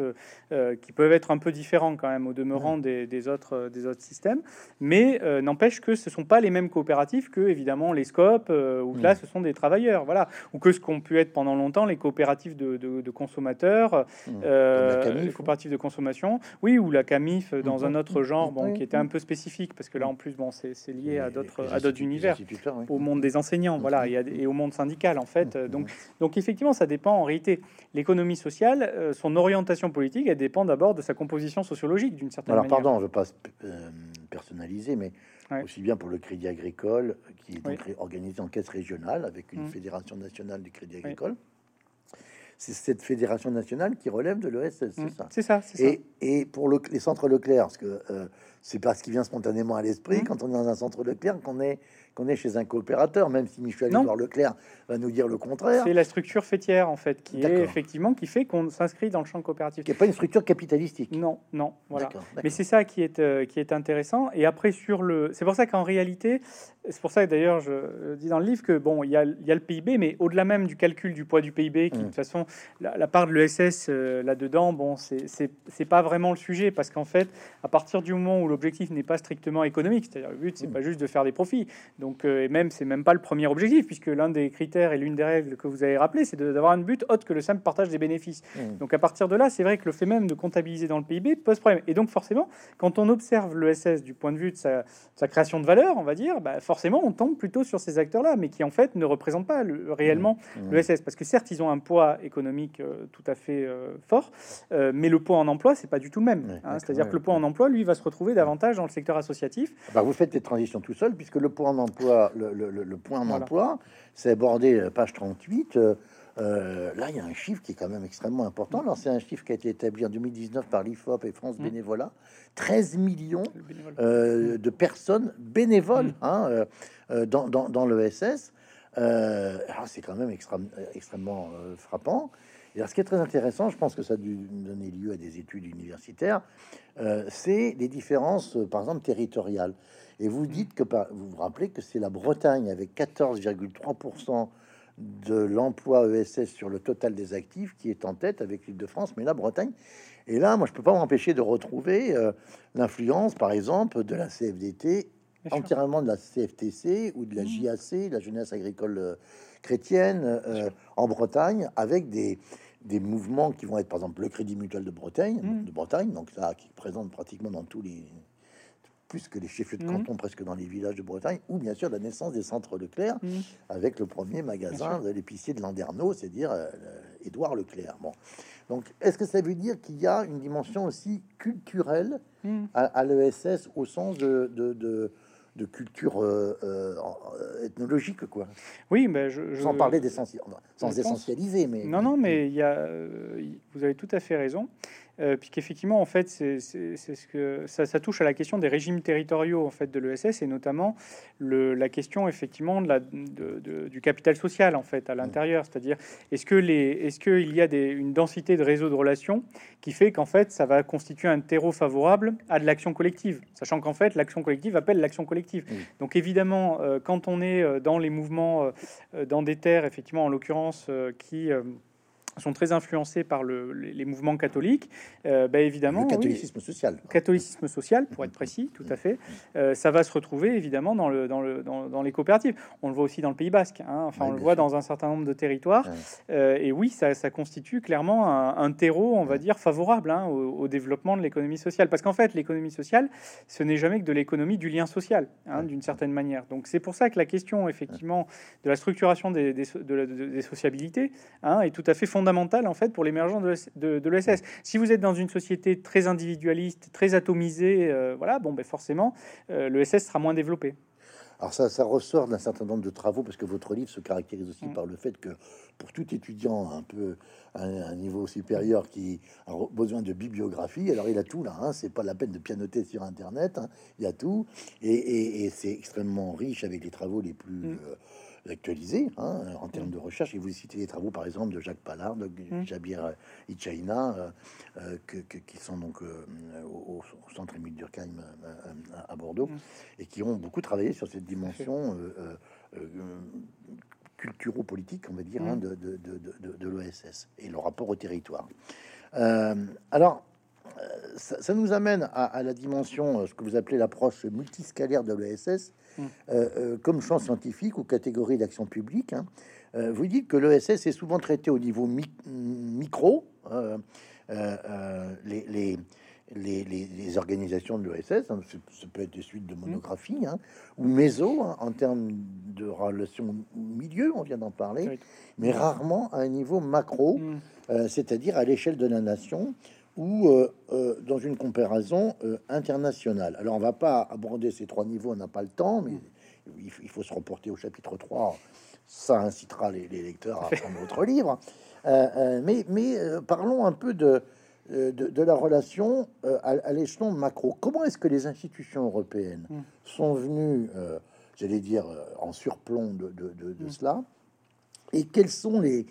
B: qui peuvent être un peu différents quand même au demeurant des, des, autres, des autres systèmes, mais n'empêche que ce sont pas les mêmes coopératives que évidemment les scopes, où là ce sont des travailleurs, voilà, ou que ce qu'ont pu être pendant longtemps les coopératives de, de, consommateurs, les coopératives de consommation, oui, ou la CAMIF dans un autre genre, bon, qui était un peu spécifique, parce que là en plus, bon, c'est lié à d'autres à d'autres univers, au monde des enseignants, voilà, et, au monde syndical en fait. Donc, donc effectivement, ça dépend en réalité. L'économie sociale, euh, son orientation politique, elle dépend d'abord de sa composition sociologique d'une certaine
A: Alors,
B: manière.
A: pardon, je ne veux pas euh, personnaliser, mais aussi bien pour le Crédit Agricole, qui est organisé en caisse régionale avec une mmh. fédération nationale du Crédit Agricole c'est cette fédération nationale qui relève de l'ESS, c'est mmh. ça?
B: C'est ça,
A: et, et, pour le, les centres Leclerc, parce que euh, c'est pas ce qui vient spontanément à l'esprit mmh. quand on est dans un centre Leclerc qu'on est qu'on est chez un coopérateur, même si Michel Edouard Leclerc va nous dire le contraire.
B: C'est la structure fêtière, en fait, qui est effectivement qui fait qu'on s'inscrit dans le champ coopératif.
A: Qui n'est pas une structure capitalistique.
B: Non, non, voilà. Mais c'est ça qui est, euh, qui est intéressant. Et après, sur le. C'est pour ça qu'en réalité, c'est pour ça que d'ailleurs, je dis dans le livre que, bon, il y a, y a le PIB, mais au-delà même du calcul du poids du PIB, qui, de mmh. toute façon, la, part de l'ESS euh, là-dedans, bon, c'est pas vraiment le sujet, parce qu'en fait, à partir du moment où l'objectif n'est pas strictement économique, c'est-à-dire le but, c'est mmh. pas juste de faire des profits, donc, euh, et même, c'est même pas le premier objectif, puisque l'un des critères et l'une des règles que vous avez rappelé, c'est d'avoir un but autre que le simple partage des bénéfices. Mmh. Donc, à partir de là, c'est vrai que le fait même de comptabiliser dans le PIB pose problème. Et donc, forcément, quand on observe l'ESS du point de vue de sa, création de valeur, on va dire, bah, forcément, on tombe plutôt sur ces acteurs-là, mais qui en fait ne représentent pas le, réellement mmh. l'ESS. Parce que certes, ils ont un poids économique euh, tout à fait euh, fort, mais le poids en emploi, c'est pas du tout le même. Hein. C'est-à-dire que le poids en emploi, lui, va se retrouver davantage dans le secteur associatif.
A: Bah, vous faites des transitions tout seul, puisque le point en emploi, le, point d'emploi, c'est abordé euh, page 38. Euh, euh, là, il y a un chiffre qui est quand même extrêmement important. Alors, c'est un chiffre qui a été établi en 2019 par l'IFOP et France mmh. Bénévolat. 13 millions de personnes bénévoles mmh. hein, dans, dans, dans l'ESS. c'est quand même extrêmement frappant. Alors, ce qui est très intéressant, je pense que ça a dû donner lieu à des études universitaires, c'est les différences, par exemple, territoriales. Et vous dites que vous vous rappelez que c'est la Bretagne avec 14,3% de l'emploi ESS sur le total des actifs qui est en tête avec l'île de France, mais la Bretagne. Et là, moi, je peux pas m'empêcher de retrouver euh, l'influence, par exemple, de la CFDT, entièrement de la CFTC ou de la mmh. JAC, la jeunesse agricole euh, chrétienne, euh, en Bretagne, avec des, des mouvements qui vont être, par exemple, le Crédit Mutuel de Bretagne, mmh. de Bretagne, donc ça, qui présente pratiquement dans tous les plus que les chefs de mhm. canton, presque dans les villages de Bretagne, ou bien sûr la naissance des centres Leclerc, mmh. avec le premier magasin de l'épicier de Landerneau, c'est-à-dire euh, Édouard Leclerc. Bon. Donc, est-ce que ça veut dire qu'il y a une dimension aussi culturelle mmh. à, l'ESS au sens de, de, culture euh, euh, ethnologique, quoi.
B: Oui, mais je,
A: sans parler d'essentiel, sans essentialiser, mais
B: non, non, mais il y a, vous avez tout à fait raison. Euh, puisqu'effectivement, en fait, c'est ce que ça, ça, touche à la question des régimes territoriaux en fait de l'ESS et notamment le, la question effectivement de la, de, du capital social en fait à l'intérieur, c'est-à-dire est-ce que les, est-ce qu'il y a des, une densité de réseaux de relations qui fait qu'en fait ça va constituer un terreau favorable à de l'action collective, sachant qu'en fait l'action collective appelle l'action collective. Donc évidemment, euh, quand on est euh, dans les mouvements, euh, dans des terres effectivement en l'occurrence qui sont très influencés par le, les, mouvements catholiques, euh, bah, évidemment. Le
A: catholicisme social.
B: Catholicisme social, pour être précis, tout à fait. Euh, ça va se retrouver évidemment dans, le, dans, le, dans, les coopératives. On le voit aussi dans le Pays Basque. Hein. Enfin, on le voit dans un certain nombre de territoires. Euh, et oui, ça, ça constitue clairement un, terreau, on va dire, favorable hein, au, développement de l'économie sociale. Parce qu'en fait, l'économie sociale, ce n'est jamais que de l'économie du lien social, hein, d'une certaine manière. Donc c'est pour ça que la question, effectivement, de la structuration des, des, des sociabilités est tout à fait fondamentale fondamentale en fait pour l'émergence de, l'ESS. Si vous êtes dans une société très individualiste, très atomisée, euh, voilà, bon, ben forcément, euh, l'ESS sera moins développé.
A: Alors ça, ça ressort d'un certain nombre de travaux parce que votre livre se caractérise aussi mm. par le fait que pour tout étudiant un peu à un, niveau supérieur qui a besoin de bibliographie, alors il a tout là, hein, c'est pas la peine de pianoter sur internet, hein, il y a tout et, c'est extrêmement riche avec les travaux les plus mm. euh, actualisé hein, en termes de recherche. Et vous citez les travaux, par exemple, de Jacques Pallard, de mmh. Jabir Ichaina, euh, euh qui sont donc euh, au, centre Émile Durkheim euh, à, Bordeaux, mmh. et qui ont beaucoup travaillé sur cette dimension culturo-politique, on va dire, hein,
B: Mm.
A: de, de, de, de- de l'OSS et le rapport au territoire. Alors, ça, ça nous amène à, à la dimension, ce que vous appelez l'approche multiscalaire de l'ESS,
B: Mm.
A: euh, euh, comme champ scientifique ou catégorie d'action publique. hein. Euh, vous dites que l'ESS est souvent traité au niveau mi- micro. euh, euh, les, les, les, les- les organisations de l'ESS, hein, ça- peut être des suites de monographies, hein, ou méso, hein, en termes de relations milieu, on vient d'en parler, mais rarement à un niveau macro,
B: Mm.
A: c'est-à-dire à l'échelle de la nation ou euh, euh, dans une comparaison euh, internationale. Alors, on va pas aborder ces trois niveaux, on n'a pas le temps, mais il, faut se reporter au chapitre 3. Ça incitera les, les lecteurs à prendre votre livre. Euh, mais mais parlons un peu de, de, de la relation à, à l'échelon macro. Comment est-ce que les institutions européennes
B: Mm.
A: sont venues, j'allais dire, en surplomb de, de- de- de
B: Mm.
A: cela? Et quelles sont les,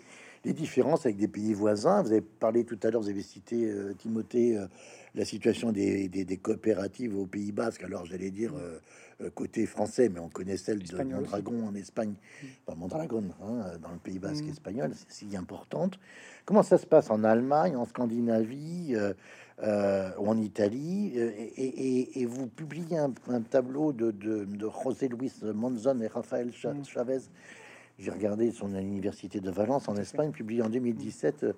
A: les différences avec des pays voisins Vous avez parlé tout à l'heure, vous avez cité, euh, Timothée, euh, la situation des, des- des coopératives au Pays Basque. Alors, j'allais dire euh, côté français, mais on connaît celle de. Mondragon en Espagne, enfin, Mondragon, hein, dans le Pays Basque
B: Mm.
A: espagnol, c'est si importante. Comment ça se passe en Allemagne, en Scandinavie ou en Italie? Et, et- et vous publiez un, un tableau de, de, de José Luis Monzon et Rafael Cha-
B: Mm.
A: J'ai regardé son à l'université de Valence en Espagne, publié en 2017 euh, euh,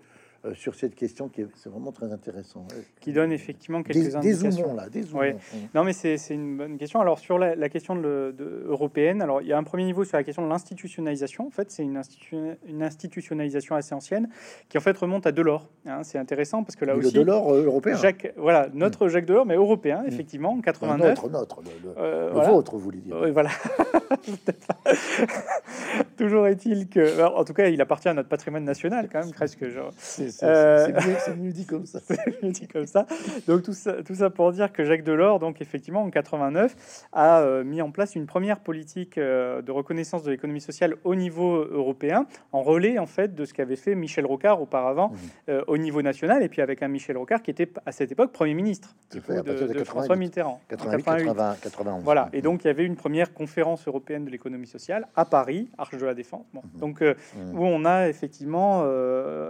A: sur cette question qui est c'est vraiment très intéressant.
B: Qui donne effectivement
A: Des,
B: quelques indications.
A: dézoomons là, dézoomons.
B: Ouais.
A: Mm.
B: Non, mais c'est une bonne question. Alors, sur la, la question de, européenne, alors il y a un premier niveau sur la question de l'institutionnalisation. En fait, c'est une, institu- une institutionnalisation assez ancienne qui en fait remonte à Delors. hein. c'est intéressant parce que là
A: Mais le
B: aussi,
A: dollar euh, européen.
B: Jacques, voilà, notre Jacques Delors, mais européen, effectivement, en
A: Enfin,
B: 89.
A: notre, notre, le, le-
B: Euh,
A: le
B: voilà.
A: vôtre, vous voulez dire.
B: Oui, voilà. Toujours est-il que, alors, en tout cas, il appartient à notre patrimoine national, quand même, presque. Genre,
A: C'est
B: Euh,
A: mieux, mieux dit comme ça.
B: je dis comme ça. Donc tout ça, tout ça pour dire que Jacques Delors, donc effectivement en 89, a euh, mis en place une première politique euh, de reconnaissance de l'économie sociale au niveau européen, en relais en fait de ce qu'avait fait Michel Rocard auparavant euh, au niveau national, et puis avec un Michel Rocard qui était à cette époque Premier ministre du
A: fait,
B: coup,
A: partir
B: de,
A: de
B: de François
A: 88.
B: Mitterrand. en
A: 88,
B: 88.
A: 80, 91.
B: Voilà, et
A: Mm.
B: donc il y avait une première conférence européenne de l'économie sociale à Paris, Arche de la Défense. Bon,
A: Mhm.
B: donc euh,
A: Mm.
B: où on a effectivement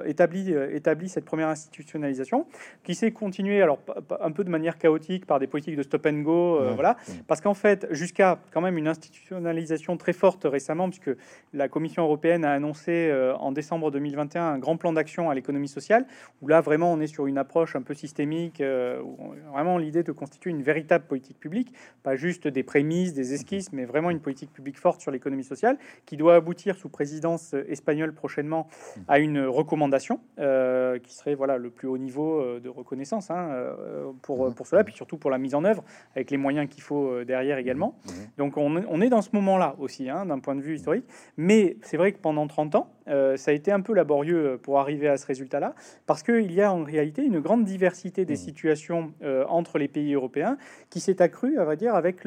B: établi, établi cette première institutionnalisation qui s'est continuée alors un peu de manière chaotique par des politiques de stop and go, euh,
A: Ouais.
B: voilà, parce qu'en fait jusqu'à quand même une institutionnalisation très forte récemment, puisque la Commission européenne a annoncé euh, en décembre 2021 un grand plan d'action à l'économie sociale, où là vraiment on est sur une approche un peu systémique, euh, où vraiment l'idée de constituer une véritable politique publique, pas juste des prémices, des esquisses, mais vraiment une politique publique forte sur l'économie sociale, qui doit aboutir sous présidence espagnole prochainement à une recommandation euh, qui serait voilà le plus haut niveau euh, de reconnaissance hein, euh, pour, pour cela, puis surtout pour la mise en œuvre avec les moyens qu'il faut euh, derrière également.
A: Mhm.
B: Donc on, est- on est dans ce moment-là aussi, hein, d'un point de vue historique. Mais c'est vrai que pendant 30 ans, euh, ça a été un peu laborieux euh, pour arriver à ce résultat-là, parce qu'il y a en réalité une grande diversité des
A: Mhm.
B: situations euh, entre les pays européens qui s'est accrue, à vrai dire, avec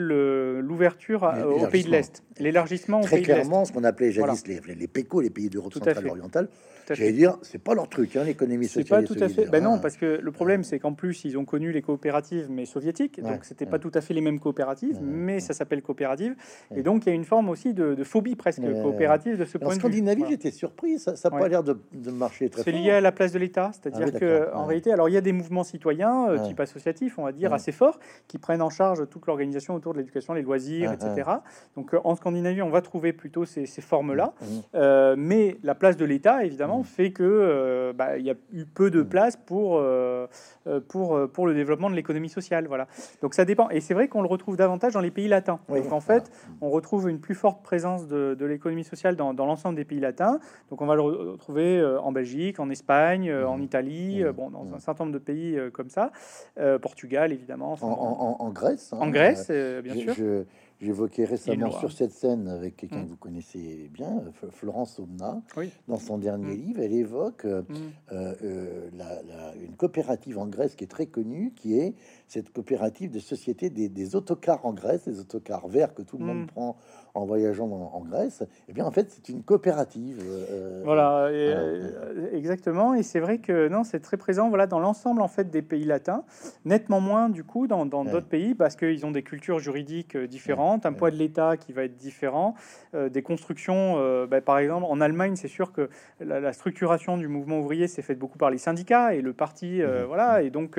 B: l'ouverture aux pays de l'Est, l'élargissement aux
A: Très
B: pays de l'Est.
A: clairement, ce qu'on appelait jadis les, les PECO, les pays d'Europe
B: Tout à
A: centrale
B: fait.
A: orientale, j'allais dire, c'est pas leur truc, hein, l'économie
B: C'est
A: sociale.
B: pas tout à fait. Ben non,
A: hein.
B: parce que le problème, c'est qu'en plus, ils ont connu les coopératives, mais soviétiques.
A: Ouais,
B: Donc, c'était
A: ouais.
B: pas tout à fait les mêmes coopératives,
A: Ouais,
B: mais ça s'appelle coopérative. Et donc, il y a une forme aussi de, de phobie presque coopérative de ce
A: En
B: point de vue.
A: Scandinavie,
B: Voilà.
A: j'étais surpris, ça n'a pas l'air de, de marcher très
B: C'est
A: fort.
B: lié à la place de l'État, c'est-à-dire
A: Ah oui,
B: que
A: d'accord,
B: en
A: ouais.
B: réalité, alors il y a des mouvements citoyens euh, type associatif, on va dire assez forts, qui prennent en charge toute l'organisation autour de l'éducation, les loisirs, etc. Donc euh, en Scandinavie, on va trouver plutôt ces, ces formes-là. Euh, mais la place de l'État, évidemment,
A: Mm.
B: fait que euh, il y a eu peu de
A: Mm.
B: place pour, euh, euh, pour, euh, pour le développement de l'économie sociale. Voilà. Donc ça dépend. Et c'est vrai qu'on le retrouve davantage dans les pays latins.
A: Oui,
B: Donc en fait, on retrouve une plus forte présence de, de l'économie sociale dans, dans l'ensemble des pays latins. Donc on va le re- retrouver en Belgique, en Espagne, en
A: Mhm.
B: Italie, bon, dans un certain nombre de pays comme ça. Euh, Portugal, évidemment.
A: En,
B: bon.
A: en- en- en Grèce. hein,
B: En Grèce, euh, bien
A: je-
B: sûr.
A: je- J'évoquais récemment sur cette scène avec quelqu'un
B: Mm.
A: que vous connaissez bien, Florence Omna,
B: Oui.
A: dans son dernier
B: Mm.
A: livre, elle évoque euh,
B: Mm.
A: euh, euh, la- la- une coopérative en Grèce qui est très connue, qui est cette coopérative de société des, des autocars en Grèce, les autocars verts que tout le monde prend en voyageant en, en Grèce. Et bien, en fait, c'est une coopérative. euh,
B: Voilà, et,
A: voilà.
B: euh, exactement. Et c'est vrai que non, c'est très présent. Voilà, dans l'ensemble en fait des pays latins, nettement moins du coup dans
A: Ouais.
B: d'autres pays parce qu'ils ont des cultures juridiques euh, différentes. un poids de l'État qui va être différent, des constructions, bah, par exemple, en Allemagne, c'est sûr que la, structuration du mouvement ouvrier s'est faite beaucoup par les syndicats et le parti, mmh. voilà, et donc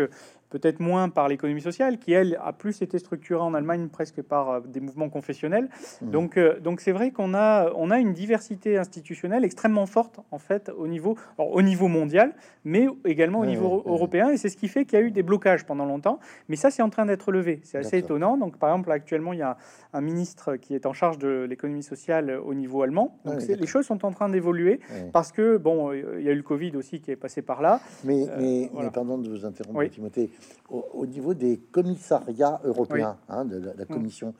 B: peut-être moins par l'économie sociale, qui elle a plus été structurée en Allemagne presque par euh, des mouvements confessionnels. Mmh. Donc, euh, donc c'est vrai qu'on a, on a une diversité institutionnelle extrêmement forte en fait au niveau, au niveau mondial, mais également au niveau européen, et c'est ce qui fait qu'il y a eu des blocages pendant longtemps. Mais ça, c'est en train d'être levé. C'est assez étonnant. Donc, par exemple, actuellement, il y a un ministre qui est en charge de l'économie sociale au niveau allemand. Donc, les choses sont en train d'évoluer parce que bon, il y a eu le Covid aussi qui est passé par là.
A: Mais, euh, mais, mais pardon de vous interrompre, Timothée au, niveau des commissariats européens, hein, de, la, mm. Commission.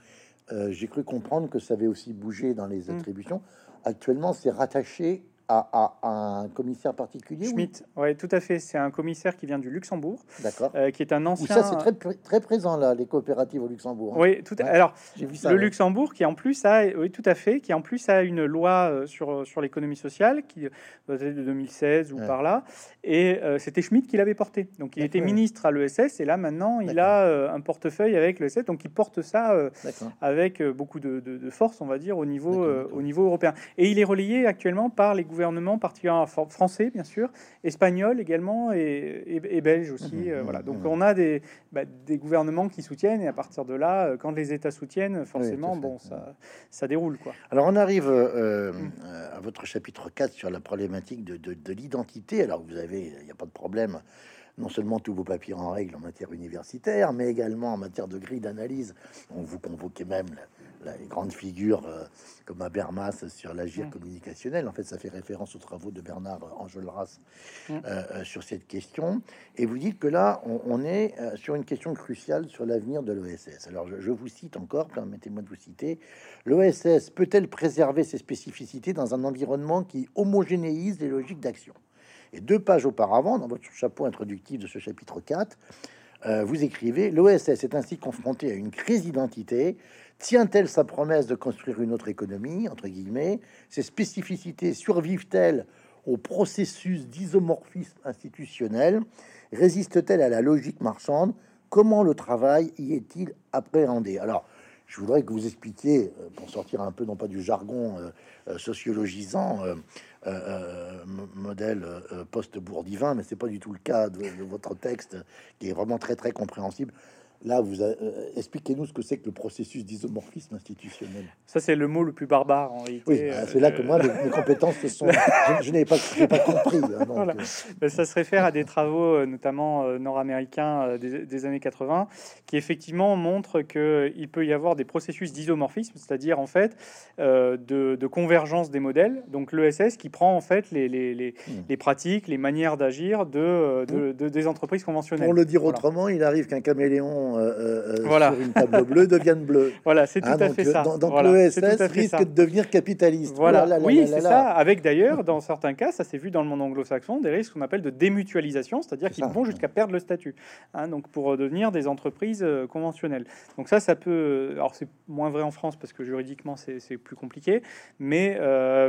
A: Euh, j'ai cru comprendre que ça avait aussi bougé dans les mm. attributions. Actuellement, c'est rattaché à, un commissaire particulier
B: Schmitt, oui, tout à fait. C'est un commissaire qui vient du Luxembourg, d'accord, euh, qui est un ancien.
A: ça, c'est très, très présent là, les coopératives au Luxembourg.
B: Hein. Oui, tout. À... Alors, vu ça, le Luxembourg, qui en plus a, oui, tout à fait, qui en plus a une loi euh, sur sur l'économie sociale qui être de 2016 ou par là, et euh, c'était Schmitt qui l'avait porté. Donc, il était ministre à l'ESS, et là maintenant, il a un portefeuille avec l'ESS, donc il porte ça avec beaucoup de, de, force, on va dire, au niveau au niveau européen. Et il est relayé actuellement par les gouvernements gouvernement, particulièrement français, bien sûr, espagnol également et, et, belge aussi. Mmh, euh, voilà. Donc mmh. on a des, bah, des gouvernements qui soutiennent et à partir de là, euh, quand les États soutiennent, forcément, bon, ça, ça déroule. Quoi.
A: Alors on arrive euh, à votre chapitre 4 sur la problématique de, de, l'identité. Alors vous avez, il n'y a pas de problème non seulement tous vos papiers en règle en matière universitaire, mais également en matière de grille d'analyse. On vous convoquez même les grandes figures euh, comme Habermas sur l'agir mm. communicationnel. En fait, ça fait référence aux travaux de Bernard Enjolras mm. euh, euh, sur cette question. Et vous dites que là, on, est sur une question cruciale sur l'avenir de l'OSS. Alors, je, vous cite encore, permettez-moi de vous citer. L'OSS peut-elle préserver ses spécificités dans un environnement qui homogénéise les logiques d'action? Et deux pages auparavant, dans votre chapeau introductif de ce chapitre 4, vous écrivez L'OSS est ainsi confronté à une crise d'identité Tient-elle sa promesse de construire une autre économie, entre guillemets? Ses spécificités survivent-elles au processus d'isomorphisme institutionnel? Résiste-t-elle à la logique marchande? Comment le travail y est-il appréhendé? Alors, je voudrais que vous expliquiez, euh, pour sortir un peu non pas du jargon euh, euh, sociologisant, modèle post-bourdivin, mais c'est pas du tout le cas de, votre texte, qui est vraiment très très compréhensible. Là, vous euh, expliquez-nous ce que c'est que le processus d'isomorphisme institutionnel.
B: Ça, c'est le mot le plus barbare en réalité.
A: Oui, bah, c'est là que moi, mes compétences se sont. je, n'ai pas, pas, compris. Hein,
B: voilà. Euh. Ça se réfère à des travaux, euh, notamment nord-américains des, années 80, qui effectivement montrent qu'il peut y avoir des processus d'isomorphisme, c'est-à-dire en fait de, convergence des modèles. Donc l'ESS qui prend en fait les, les, les, hmm. les pratiques, les manières d'agir de, de, de, des entreprises conventionnelles.
A: Pour le dire autrement, il arrive qu'un caméléon euh, euh, euh, voilà. sur une table bleue deviennent bleus.
B: Voilà, c'est tout hein, à fait ça.
A: Donc l'ESS risque de devenir capitaliste.
B: Voilà, oui, c'est ça. Avec d'ailleurs, dans certains cas, ça s'est vu dans le monde anglo-saxon, des risques qu'on appelle de démutualisation, c'est-à-dire qu'ils vont jusqu'à perdre le statut, hein, donc pour devenir des entreprises conventionnelles. Donc ça, ça peut. Alors c'est moins vrai en France parce que juridiquement c'est plus compliqué, mais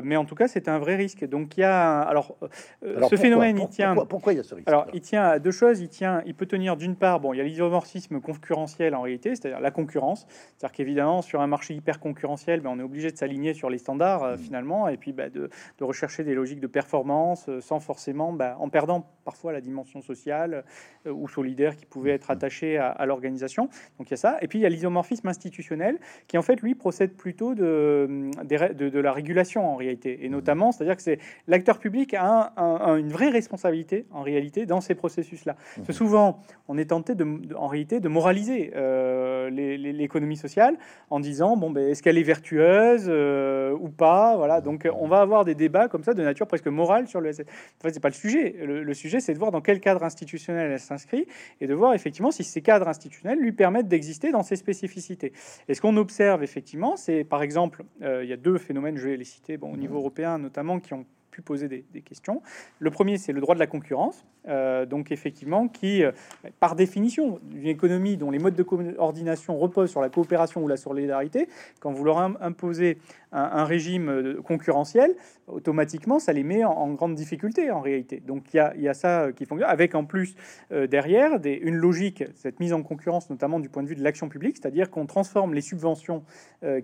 B: mais en tout cas c'est un vrai risque. Donc il y a alors, ce phénomène, il tient.
A: Pourquoi, il y a ce risque
B: Alors il tient à deux choses. Il tient, il peut tenir d'une part, bon, il y a l'isomorphisme concurrentiel en réalité, c'est-à-dire la concurrence. C'est-à-dire qu'évidemment, sur un marché hyper concurrentiel, ben, on est obligé de s'aligner sur les standards euh, mmh. finalement, et puis ben, de, rechercher des logiques de performance euh, sans forcément, ben, en perdant parfois la dimension sociale euh, ou solidaire qui pouvait être mmh. attachée à, l'organisation. Donc il y a ça. Et puis il y a l'isomorphisme institutionnel qui en fait lui procède plutôt de, de, la régulation en réalité, et mmh. notamment, c'est-à-dire que c'est l'acteur public a, une vraie responsabilité en réalité dans ces processus-là. Souvent, on est tenté de, en réalité de moraliser euh, l'économie sociale en disant bon ben est-ce qu'elle est vertueuse euh, ou pas voilà. Donc on va avoir des débats comme ça de nature presque morale sur le en fait c'est pas le sujet. Le, sujet c'est de voir dans quel cadre institutionnel elle s'inscrit et de voir effectivement si ces cadres institutionnels lui permettent d'exister dans ses spécificités. Et ce qu'on observe effectivement c'est par exemple euh, il y a deux phénomènes je vais les citer bon au niveau européen notamment qui ont poser des, questions. Le premier, c'est le droit de la concurrence. Euh, donc effectivement, qui, euh, par définition, une économie dont les modes de coordination reposent sur la coopération ou la solidarité, quand vous leur imposez un, régime euh, concurrentiel, automatiquement, ça les met en, grande difficulté en réalité. Donc il y, a, ça qui fonctionne, avec en plus derrière des, une logique, cette mise en concurrence, notamment du point de vue de l'action publique, c'est-à-dire qu'on transforme les subventions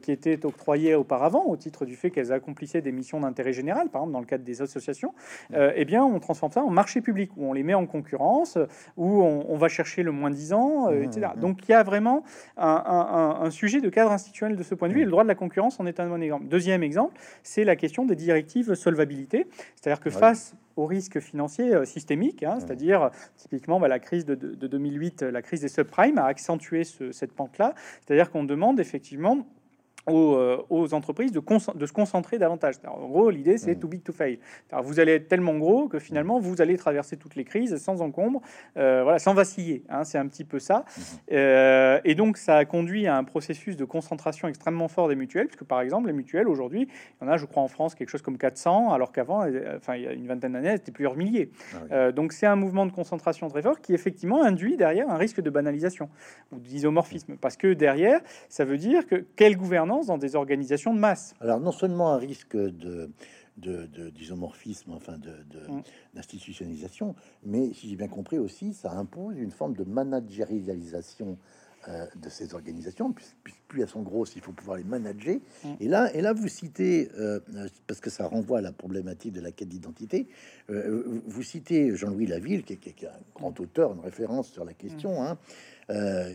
B: qui étaient octroyées auparavant au titre du fait qu'elles accomplissaient des missions d'intérêt général, par exemple dans le cadre des associations, eh bien on transforme ça en marché public où on les met en concurrence, où on, va chercher le moins disant, euh, etc. Donc il y a vraiment un, sujet de cadre institutionnel de ce point de vue, et le droit de la concurrence en est un bon exemple. Deuxième exemple, c'est la question des directives solvabilité, c'est-à-dire que face aux risques financiers euh, systémiques, hein, c'est-à-dire typiquement bah, la crise de, 2008, la crise des subprimes a accentué cette pente-là, c'est-à-dire qu'on demande effectivement euh, aux, entreprises de, de, se concentrer davantage. en gros, l'idée, c'est mmh. too big to fail. vous allez être tellement gros que finalement, vous allez traverser toutes les crises sans encombre, euh, voilà, sans vaciller. Hein, c'est un petit peu ça. Mmh. Euh, et donc, ça a conduit à un processus de concentration extrêmement fort des mutuelles, puisque par exemple, les mutuelles, aujourd'hui, il y en a, je crois, en France, quelque chose comme 400, alors qu'avant, enfin, il y a une vingtaine d'années, c'était plusieurs milliers. Ah donc, c'est un mouvement de concentration très fort qui, effectivement, induit derrière un risque de banalisation ou d'isomorphisme, parce que derrière, ça veut dire que quelle gouvernance dans des organisations de masse.
A: Alors non seulement un risque de d'isomorphisme, enfin mm. d'institutionnalisation, mais si j'ai bien compris aussi, ça impose une forme de managérialisation euh, de ces organisations, puisque plus elles sont grosses, il faut pouvoir les manager. Mm. Et là, et là, vous citez, euh, parce que ça renvoie à la problématique de la quête d'identité, euh, vous citez Jean-Louis Laville, qui est, un grand auteur, une référence sur la question. Mm. Hein, euh,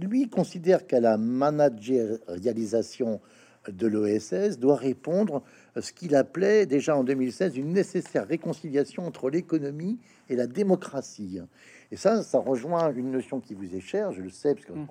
A: lui considère qu'à la managérialisation de l'OSS doit répondre à ce qu'il appelait déjà en 2016 une nécessaire réconciliation entre l'économie et la démocratie. Et ça, ça rejoint une notion qui vous est chère, je le sais, parce qu'on mm.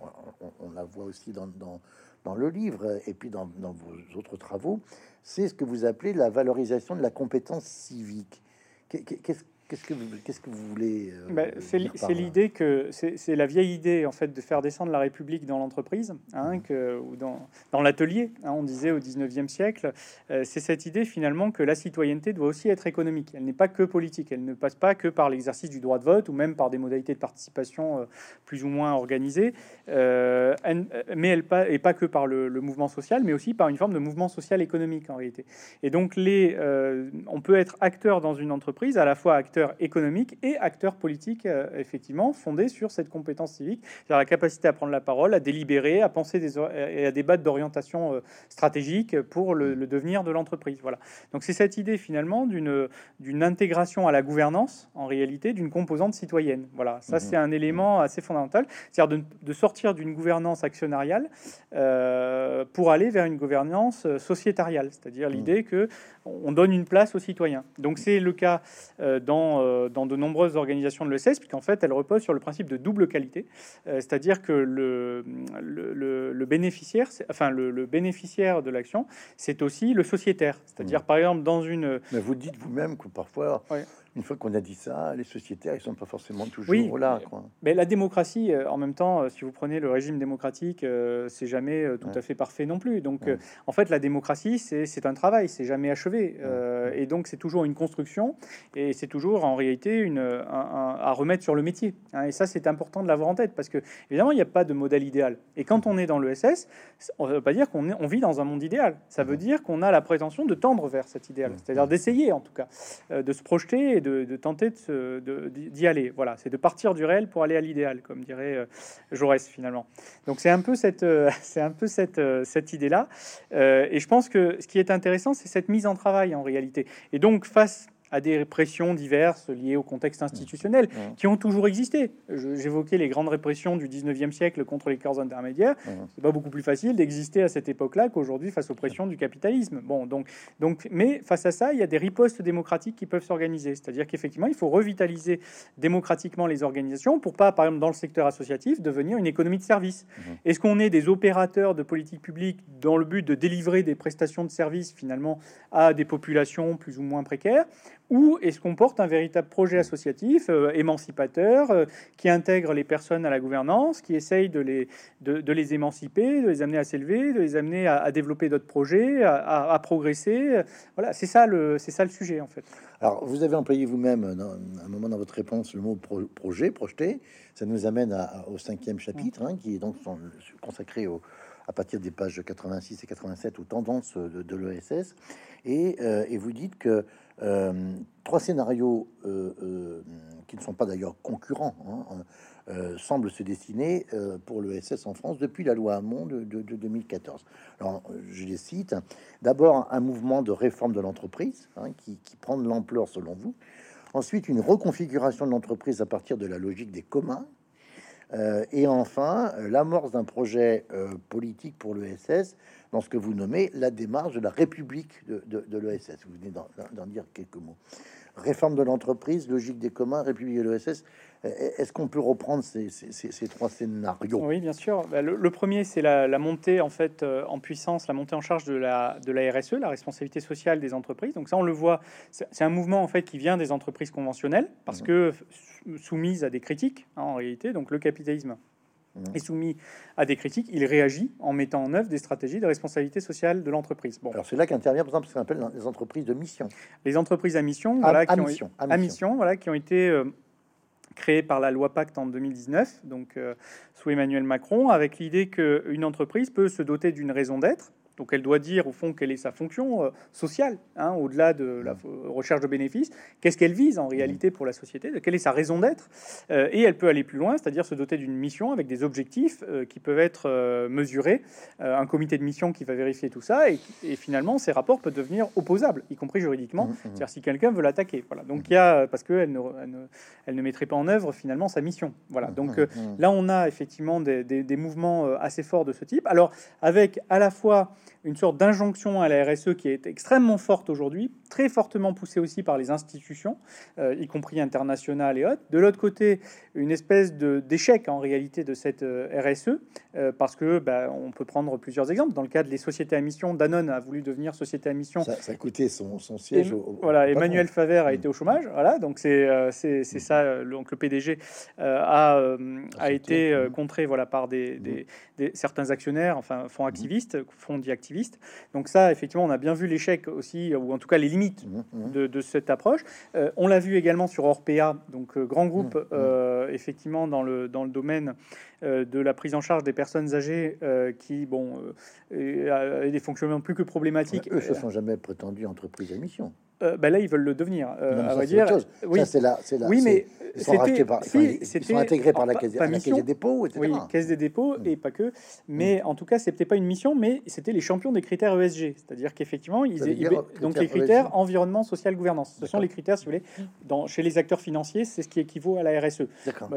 A: on, la voit aussi dans, dans, dans, le livre et puis dans, dans vos autres travaux, c'est ce que vous appelez la valorisation de la compétence civique. Qu'est-ce Qu'est-ce que vous, qu'est-ce que vous voulez euh,
B: ben, C'est l'idée que c'est la vieille idée en fait de faire descendre la République dans l'entreprise, hein, mmh. que, ou dans, dans l'atelier. Hein, on disait au 19e siècle, euh, c'est cette idée finalement que la citoyenneté doit aussi être économique. Elle n'est pas que politique. Elle ne passe pas que par l'exercice du droit de vote ou même par des modalités de participation euh, plus ou moins organisées, mais elle pas et pas que par le, le, mouvement social, mais aussi par une forme de mouvement social économique en réalité. Et donc les, on peut être acteur dans une entreprise à la fois acteur économique et acteur politique, euh, effectivement, fondé sur cette compétence civique, c'est-à-dire la capacité à prendre la parole, à délibérer, à penser des, et à débattre d'orientation euh, stratégique pour le, devenir de l'entreprise. Voilà. Donc c'est cette idée finalement d'une d'une intégration à la gouvernance, en réalité, d'une composante citoyenne. Voilà, ça c'est un élément assez fondamental, c'est-à-dire de, de, sortir d'une gouvernance actionnariale euh, pour aller vers une gouvernance sociétariale, c'est-à-dire l'idée que on donne une place aux citoyens. Donc c'est le cas dans euh, dans, de nombreuses organisations de l'ESS, puisqu'en fait, elle repose sur le principe de double qualité, euh, c'est-à-dire que le, le, bénéficiaire, enfin le, bénéficiaire de l'action, c'est aussi le sociétaire. C'est-à-dire, mmh. par exemple, dans une...
A: Mais vous dites vous-même que parfois, une fois qu'on a dit ça, les sociétaires, ils sont pas forcément toujours là. Quoi.
B: Mais la démocratie, euh, en même temps, euh, si vous prenez le régime démocratique, euh, c'est jamais tout à fait parfait non plus. Donc, en fait, la démocratie, c'est un travail, c'est jamais achevé. et donc, c'est toujours une construction, et c'est toujours en réalité une, à remettre sur le métier. Hein. et ça, c'est important de l'avoir en tête, parce que, évidemment, il n'y a pas de modèle idéal. Et quand on est dans l'ESS, on ne veut pas dire qu'on on vit dans un monde idéal. Ça veut dire qu'on a la prétention de tendre vers cet idéal, c'est-à-dire d'essayer, en tout cas, de se projeter de, tenter d'y aller. Voilà, c'est de partir du réel pour aller à l'idéal, comme dirait euh, Jaurès finalement. Donc c'est un peu cette, euh, c'est un peu cette, euh, cette idée-là. et je pense que ce qui est intéressant, c'est cette mise en travail en réalité. Et donc face à des répressions diverses liées au contexte institutionnel mmh. qui ont toujours existé. J'évoquais les grandes répressions du 19e siècle contre les corps intermédiaires. Mmh. C'est pas beaucoup plus facile d'exister à cette époque-là qu'aujourd'hui face aux pressions du capitalisme. Bon, donc, donc, mais face à ça, il y a des ripostes démocratiques qui peuvent s'organiser. C'est-à-dire qu'effectivement, il faut revitaliser démocratiquement les organisations pour pas, par exemple, dans le secteur associatif, devenir une économie de service. Mmh. Est-ce qu'on est des opérateurs de politique publique dans le but de délivrer des prestations de services finalement à des populations plus ou moins précaires? Ou est-ce qu'on porte un véritable projet associatif euh, émancipateur euh, qui intègre les personnes à la gouvernance, qui essaye de les, de, les émanciper, de les amener à s'élever, de les amener à, développer d'autres projets, à, progresser Voilà, c'est ça, le, ça le sujet en fait.
A: Alors, vous avez employé vous-même, un moment dans votre réponse, le mot projet, projeté. Ça nous amène au cinquième chapitre, hein, qui est donc consacré au, à partir des pages 86 et 87 aux tendances de, l'ESS. Et, euh, vous dites que euh, trois scénarios euh, euh, qui ne sont pas d'ailleurs concurrents hein, semblent se dessiner pour l'ESS en France depuis la loi Hamon de, 2014. Alors, je les cite. D'abord, un mouvement de réforme de l'entreprise hein, qui, prend de l'ampleur selon vous. Ensuite, une reconfiguration de l'entreprise à partir de la logique des communs. et enfin, l'amorce d'un projet politique pour l'ESS dans ce que vous nommez la démarche de la République de, de, l'ESS. Vous venez d'en dire quelques mots. Réforme de l'entreprise, logique des communs, République de l'ESS. Est-ce qu'on peut reprendre ces, trois scénarios?
B: Oui, bien sûr. Bah, le, premier, c'est la, montée en fait euh, en puissance, la montée en charge de la, de la RSE, la responsabilité sociale des entreprises. Donc ça, on le voit, c'est un mouvement en fait qui vient des entreprises conventionnelles parce mmh. que soumises à des critiques hein, en réalité. Donc le capitalisme est soumis à des critiques, il réagit en mettant en œuvre des stratégies de responsabilité sociale de l'entreprise.
A: Bon. Alors c'est là qu'intervient par exemple ce qu'on appelle les entreprises de mission.
B: Les entreprises à mission, voilà, qui mission, ont, à mission. voilà, qui ont été euh, créées par la loi Pacte en 2019, donc euh, sous Emmanuel Macron, avec l'idée qu'une entreprise peut se doter d'une raison d'être, donc elle doit dire au fond quelle est sa fonction euh, sociale, hein, au-delà de la mmh. recherche de bénéfices, qu'est-ce qu'elle vise en réalité pour la société, quelle est sa raison d'être, euh, et elle peut aller plus loin, c'est-à-dire se doter d'une mission avec des objectifs euh, qui peuvent être mesurés, un comité de mission qui va vérifier tout ça, et, finalement ces rapports peuvent devenir opposables, y compris juridiquement, mmh, mmh. c'est-à-dire si quelqu'un veut l'attaquer. Voilà. Donc il y a, parce qu'elle ne, elle ne, elle ne, mettrait pas en œuvre finalement sa mission. Voilà. Donc là on a effectivement des, des mouvements assez forts de ce type. Alors avec à la fois une sorte d'injonction à la RSE qui est extrêmement forte aujourd'hui, très fortement poussée aussi par les institutions, euh, y compris internationales et autres. De l'autre côté, une espèce d'échec en réalité de cette euh, RSE, euh, parce que bah, on peut prendre plusieurs exemples. Dans le cas des sociétés à mission, Danone a voulu devenir société à mission.
A: Ça, a coûté son, siège.
B: voilà, Emmanuel Faver a mm. été au chômage. Voilà, donc c'est c'est mm. ça. Donc le PDG a, a été mm. contré voilà par des, des, certains actionnaires, enfin fonds activistes, fonds activistes. Donc ça, effectivement, on a bien vu l'échec aussi, ou en tout cas les limites de, de cette approche. on l'a vu également sur Orpea, donc grand groupe. Euh, effectivement dans le, dans le domaine euh, de la prise en charge des personnes âgées euh, qui, bon, a des fonctionnements plus que problématiques.
A: eux se sont jamais prétendus entreprises à mission.
B: Ben là, ils veulent le devenir. à vrai dire,
A: oui, c'est là, c'est là.
B: Oui, mais
A: ils sont, par, ils sont intégrés par la caisse, des dépôts, etc.
B: Oui, caisse des dépôts et pas que. Mais en tout cas, c'était pas une mission, mais c'était les champions des critères ESG, c'est-à-dire qu'effectivement, ils, donc les critères e environnement, social, gouvernance. Ce sont les critères, si vous voulez, dans, chez les acteurs financiers, c'est ce qui équivaut à la RSE.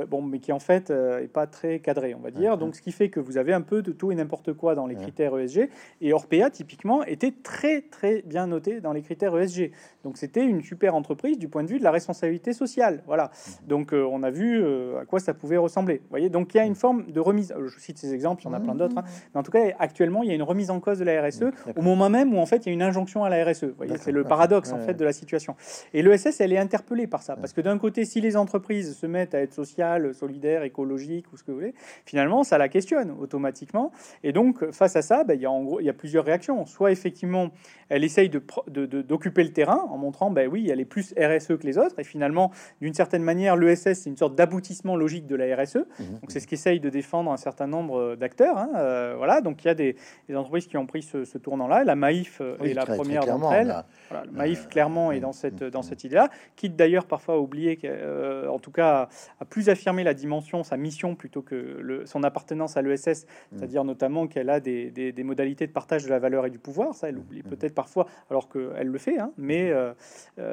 B: Bon, mais qui en fait euh, est pas très cadré, on va dire. Donc, ce qui fait que vous avez un peu de tout et n'importe quoi dans les critères ESG. Et Orpea, typiquement, était très très bien noté dans les critères ESG. Donc, c'était une super entreprise du point de vue de la responsabilité sociale. Voilà. Mmh. Donc, euh, on a vu euh, à quoi ça pouvait ressembler. Vous voyez, donc il y a une forme de remise. Je cite ces exemples, il y en a plein d'autres. Hein. Mais en tout cas, actuellement, il y a une remise en cause de la RSE au moment même où en fait il y a une injonction à la RSE. Vous voyez, c'est le paradoxe en fait de la situation. Et l'ESS, elle est interpellée par ça, parce que d'un côté, si les entreprises se mettent à être sociales, solidaires, écologiques ou ce que vous voulez, finalement, ça la questionne automatiquement. Et donc, face à ça, ben, il y a en gros, il y a plusieurs réactions. Soit effectivement, elle essaye de d'occuper le terrain en montrant, ben oui, elle est plus RSE que les autres. Et finalement, d'une certaine manière, l'ESS, c'est une sorte d'aboutissement logique de la RSE. Mmh. Donc c'est ce qu'essaye de défendre un certain nombre d'acteurs. Hein. Euh, voilà, donc il y a des, entreprises qui ont pris ce, tournant-là. La Maïf euh, est la première d'entre elles. Voilà, Maïf clairement est dans cette dans cette idée-là, quitte d'ailleurs parfois à oublier, euh, en tout cas, à plus affirmer la dimension, sa mission plutôt que le, son appartenance à l'ESS, mmh. c'est-à-dire notamment qu'elle a des, des, modalités de partage de la valeur et du pouvoir. Ça, elle oublie mmh. peut-être parfois, alors qu'elle le fait. Hein. mais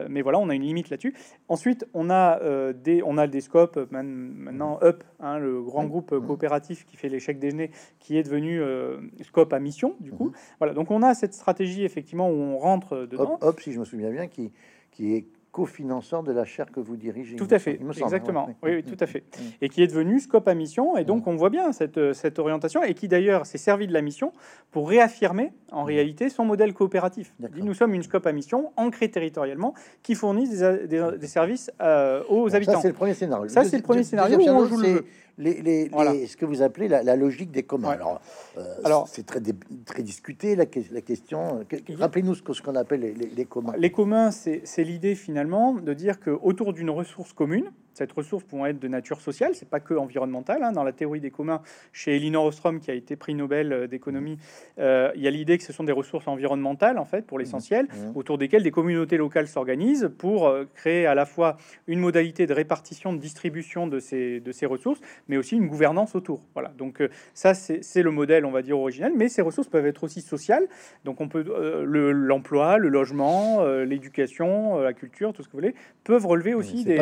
B: mais voilà, on a une limite là-dessus. Ensuite, on a des on a des scopes maintenant Up, hein, le grand groupe coopératif qui fait l'échec déjeuner, qui est devenu euh, Scope à mission, du coup. Mhm. Voilà, donc on a cette stratégie effectivement où on rentre dedans.
A: Up, si je me souviens bien, qui, qui est cofinanceur de la chaire que vous dirigez.
B: Tout à fait, exactement. Oui, tout à fait. Et qui est devenu Scope à mission. Et donc, on voit bien cette, cette orientation et qui d'ailleurs s'est servi de la mission pour réaffirmer en réalité son modèle coopératif. Nous sommes une Scope à mission ancrée territorialement qui fournit des, des, services euh, aux habitants. Ça,
A: c'est le premier scénario.
B: Ça, c'est le premier scénario où on joue le
A: les, les, ce que vous appelez la, logique des communs. Alors, euh, Alors c'est très, très discuté la, la question. Rappelez-nous ce qu'on appelle les, communs.
B: Les communs, c'est l'idée finalement de dire que autour d'une ressource commune, cette ressource pouvant être de nature sociale, c'est pas que environnementale. Hein. Dans la théorie des communs, chez Elinor Ostrom, qui a été prix Nobel euh, d'économie, euh, il y a l'idée que ce sont des ressources environnementales, en fait, pour l'essentiel, mmh. Mmh. autour desquelles des communautés locales s'organisent pour euh, créer à la fois une modalité de répartition, de distribution de ces, de ces ressources, mais aussi une gouvernance autour. Voilà. Donc ça, c'est le modèle, on va dire, original. Mais ces ressources peuvent être aussi sociales. Donc on peut l'emploi, le, logement, l'éducation, la culture, tout ce que vous voulez, peuvent relever aussi des,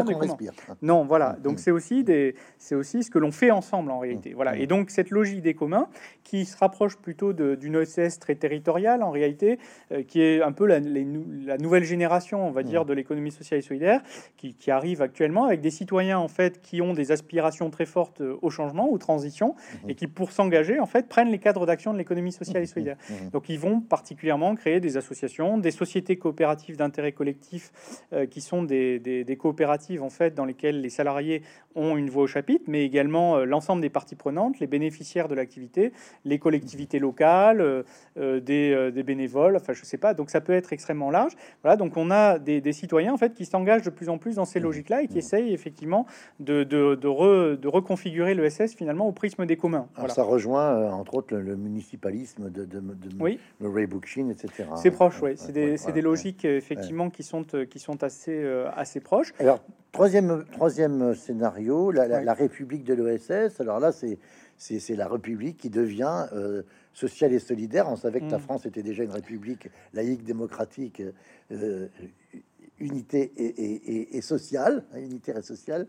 A: respire.
B: Non, voilà. Mm, donc mm. c'est aussi des, c'est aussi ce que l'on fait ensemble en réalité. Voilà. Mm. Et donc cette logique des communs qui se rapproche plutôt d'une ESS très territoriale en réalité, euh, qui est un peu la, la, nouvelle génération, on va dire, de l'économie sociale et solidaire, qui, qui, arrive actuellement avec des citoyens en fait qui ont des aspirations très fortes euh, au changement, aux transitions, et qui pour s'engager en fait prennent les cadres d'action de l'économie sociale et solidaire. Donc ils vont particulièrement créer des associations, des sociétés coopératives d'intérêt collectif, euh, qui sont des, des, des coopératives en fait dans lesquelles les salariés ont une voix au chapitre, mais également euh, l'ensemble des parties prenantes, les bénéficiaires de l'activité, les collectivités locales, euh, euh, des, bénévoles, enfin je sais pas. Donc ça peut être extrêmement large. Voilà, donc on a des, citoyens en fait qui s'engagent de plus en plus dans ces mmh. logiques-là et qui mmh. essayent effectivement de, de, de, reconfigurer le SS finalement au prisme des communs.
A: Alors ça rejoint entre autres le, municipalisme de, de,
B: oui.
A: le Ray Bookchin, etc.
B: C'est proche, oui. C'est des, des, logiques effectivement qui sont qui sont assez assez proches.
A: Alors Troisième, troisième scénario, la, République de l'OSS. Alors là, c'est la République qui devient euh, sociale et solidaire. On savait que la mm. France était déjà une République laïque, démocratique, euh, unité et, sociale, hein, unitaire et sociale.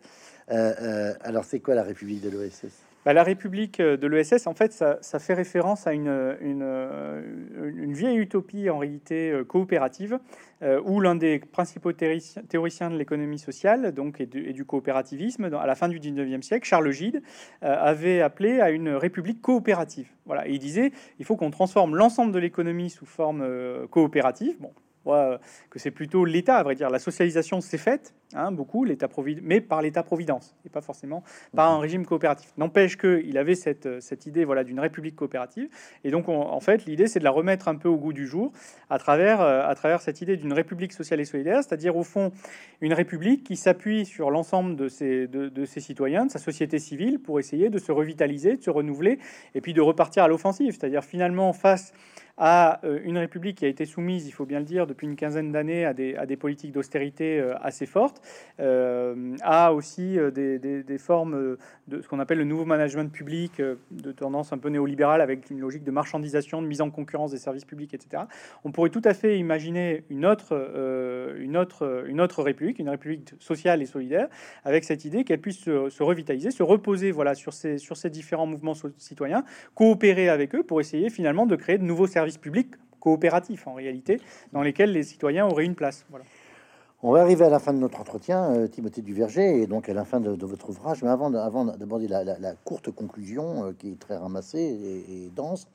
A: Euh, alors, c'est quoi la République de l'OSS
B: bah, la République de l'ESS, en fait, ça, fait référence à une, une, vieille utopie en réalité euh, coopérative, euh, où l'un des principaux théoriciens de l'économie sociale donc, et, du, coopérativisme, à la fin du 19e siècle, Charles Gide, euh, avait appelé à une république coopérative. Voilà, il disait il faut qu'on transforme l'ensemble de l'économie sous forme coopérative. Bon, que c'est plutôt l'État, à vrai dire. La socialisation s'est faite, hein, beaucoup, l'État mais par l'État-providence, et pas forcément par un régime coopératif. N'empêche qu'il avait cette, cette idée voilà, d'une république coopérative. Et donc, en fait, l'idée, c'est de la remettre un peu au goût du jour à travers, euh, à travers cette idée d'une république sociale et solidaire, c'est-à-dire, au fond, une république qui s'appuie sur l'ensemble de ses, de, de ses citoyens, de sa société civile, pour essayer de se revitaliser, de se renouveler, et puis de repartir à l'offensive. C'est-à-dire, finalement, face à euh, une République qui a été soumise, il faut bien le dire, depuis une quinzaine d'années à des, à des politiques d'austérité euh, assez fortes, euh, à aussi des, formes de ce qu'on appelle le nouveau management public, de tendance un peu néolibérale, avec une logique de marchandisation, de mise en concurrence des services publics, etc. On pourrait tout à fait imaginer une autre, une autre, une autre République, une République sociale et solidaire, avec cette idée qu'elle puisse se, revitaliser, se reposer voilà, sur, ces, sur ces différents mouvements citoyens, coopérer avec eux pour essayer finalement de créer de nouveaux services publics coopératifs en réalité, dans lesquels les citoyens auraient une place. Voilà.
A: On va arriver à la fin de notre entretien, euh, Timothée Duverger, et donc à la fin de, votre ouvrage. Mais avant, avant d'aborder la, courte conclusion, euh, qui est très ramassée et, dense,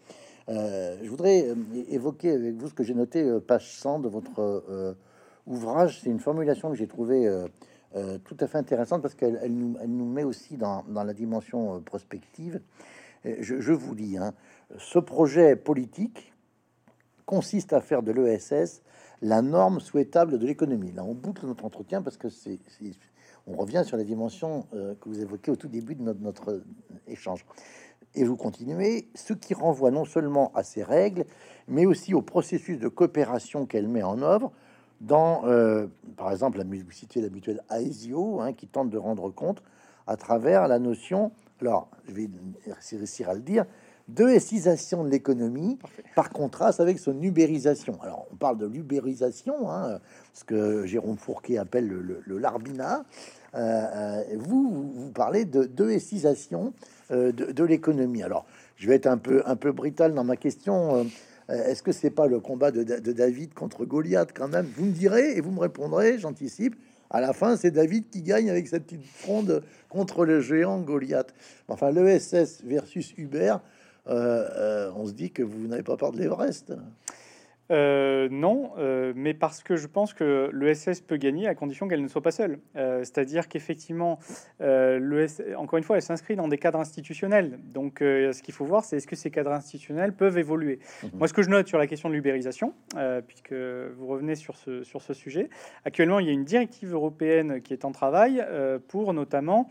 A: euh, je voudrais évoquer avec vous ce que j'ai noté, page 100 de votre ouvrage. C'est une formulation que j'ai trouvée tout à fait intéressante parce qu'elle nous, met aussi dans, la dimension prospective. Je, je, vous lis, hein, ce projet politique consiste à faire de l'ESS la norme souhaitable de l'économie. Là, on boucle notre entretien parce que c'est, on revient sur les dimensions euh, que vous évoquez au tout début de notre, notre, échange. Et vous continuez, ce qui renvoie non seulement à ces règles, mais aussi au processus de coopération qu'elle met en œuvre dans, euh, par exemple, la, vous citez la mutuelle AESIO, hein, qui tente de rendre compte à travers la notion, alors je vais réussir à le dire, de de l'économie, par contraste avec son ubérisation. Alors, on parle de l'ubérisation, hein, ce que Jérôme Fourquet appelle le, le, larbinat. Euh, euh, vous, vous, parlez de, de euh, de, l'économie. Alors, je vais être un peu, un peu brutal dans ma question. Est-ce que c'est pas le combat de, de, David contre Goliath quand même? Vous me direz et vous me répondrez, j'anticipe. À la fin, c'est David qui gagne avec sa petite fronde contre le géant Goliath. Enfin, l'ESS versus Uber, on se dit que vous n'avez pas peur de l'Everest.
B: Euh, non, euh, mais parce que je pense que l'ESS peut gagner à condition qu'elle ne soit pas seule. Euh, c'est-à-dire qu'effectivement, encore une fois, elle s'inscrit dans des cadres institutionnels. Donc, ce qu'il faut voir, c'est est-ce que ces cadres institutionnels peuvent évoluer. Mhm. Moi, ce que je note sur la question de l'ubérisation, puisque vous revenez sur ce, sur ce sujet, actuellement, il y a une directive européenne qui est en travail pour notamment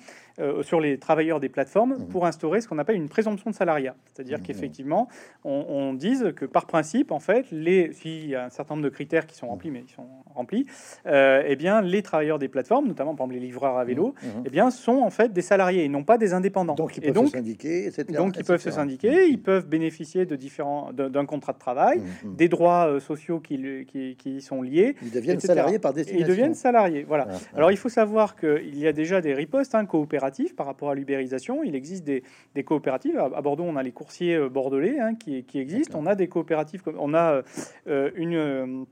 B: sur les travailleurs des plateformes mmh. pour instaurer ce qu'on appelle une présomption de salariat. C'est-à-dire mmh. qu'effectivement, on, dise que par principe, en fait, les, s'il y a un certain nombre de critères qui sont remplis, mais ils sont remplis, euh, eh bien, les travailleurs des plateformes, notamment par exemple les livreurs à vélo, mmh. eh bien, sont en fait des salariés et non pas des indépendants.
A: Donc ils peuvent donc, se syndiquer, etc.
B: Donc ils peuvent se syndiquer, ils peuvent bénéficier de différents d'un contrat de travail, des droits euh, sociaux qui, qui, qui, sont liés.
A: Ils deviennent salariés par destination.
B: Ils deviennent salariés, voilà. Alors il faut savoir qu'il y a déjà des ripostes hein, coopératives par rapport à l'ubérisation. Il existe des, coopératives. À, Bordeaux, on a les coursiers euh, bordelais hein, qui, qui, existent. On a des coopératives, on a une euh,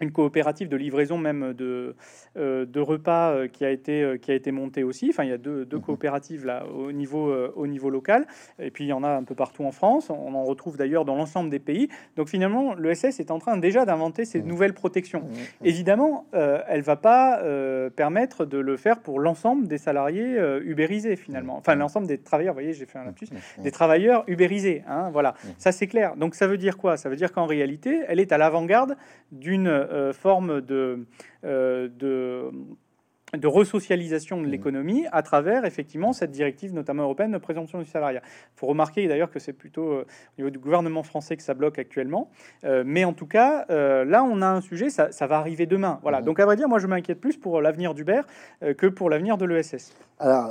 B: une coopérative de livraison même de, euh, de repas euh, qui a été euh, qui a été montée aussi. Enfin, il y a deux, deux mhm. coopératives là au niveau au niveau local, et puis il y en a un peu partout en France. On en retrouve d'ailleurs dans l'ensemble des pays. Donc finalement, l'ESS est en train déjà d'inventer ces mhm. nouvelles protections. Mhm. Évidemment, elle va pas permettre de le faire pour l'ensemble des salariés ubérisés finalement. Enfin, l'ensemble des travailleurs. Vous voyez, j'ai fait un lapsus. Des travailleurs ubérisés. Hein, voilà, ça c'est clair. Donc ça veut dire quoi? Ça veut dire qu'en réalité, elle est à l'avant-garde d'une euh, forme de, euh, de de resocialisation de mmh. l'économie à travers effectivement cette directive notamment européenne de présomption du salariat. Il faut remarquer d'ailleurs que c'est plutôt euh, au niveau du gouvernement français que ça bloque actuellement, mais en tout cas là on a un sujet, ça, va arriver demain. Voilà. Mmh. Donc à vrai dire, moi je m'inquiète plus pour l'avenir d'Uber que pour l'avenir de l'ESS.
A: Alors,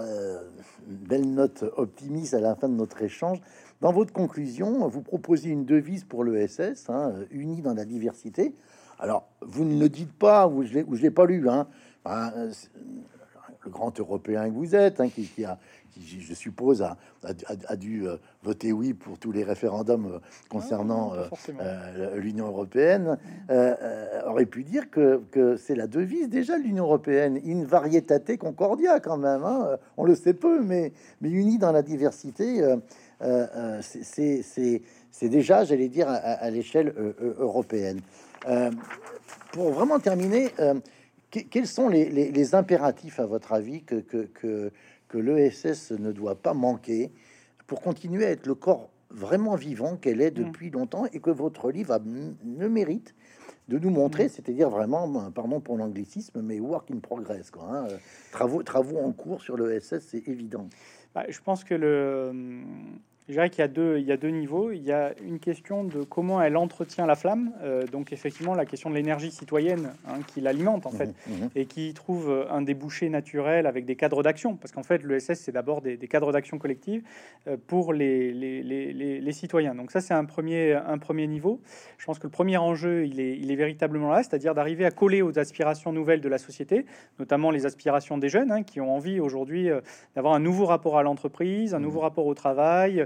A: belle note optimiste à la fin de notre échange. Dans votre conclusion, vous proposez une devise pour l'ESS, hein, unie dans la diversité. Alors, vous ne le dites pas, ou je ne l'ai pas lu, hein. Euh, le grand européen que vous êtes, hein, qui, a, je suppose, a, a, dû euh, voter oui pour tous les référendums euh, concernant l'Union européenne, aurait pu dire que, c'est la devise déjà de l'Union européenne, in varietate concordia quand même. Hein. On le sait peu, mais, mais unis dans la diversité, c'est déjà, j'allais dire, à l'échelle européenne. Euh, pour vraiment terminer, euh, quels sont les, impératifs, à votre avis, que, que, que, l'ESS ne doit pas manquer pour continuer à être le corps vraiment vivant qu'elle est mm. depuis longtemps et que votre livre ne mérite de nous montrer, mm. c'est-à-dire vraiment, ben, pardon pour l'anglicisme, mais work in progress, quoi, hein. travaux, travaux en cours sur l'ESS, c'est évident.
B: Bah, je pense que le, je dirais qu'il y a deux, il y a deux niveaux. Il y a une question de comment elle entretient la flamme, euh, donc effectivement la question de l'énergie citoyenne hein, qui l'alimente en fait mmh, mmh. et qui trouve euh, un débouché naturel avec des cadres d'action, parce qu'en fait l'ESS c'est d'abord des, cadres d'action collective euh, pour les les, les, les, citoyens. Donc ça c'est un premier, un premier niveau. Je pense que le premier enjeu il est, il est véritablement là, c'est-à-dire d'arriver à coller aux aspirations nouvelles de la société, notamment les aspirations des jeunes hein, qui ont envie aujourd'hui d'avoir un nouveau rapport à l'entreprise, un mmh. nouveau rapport au travail,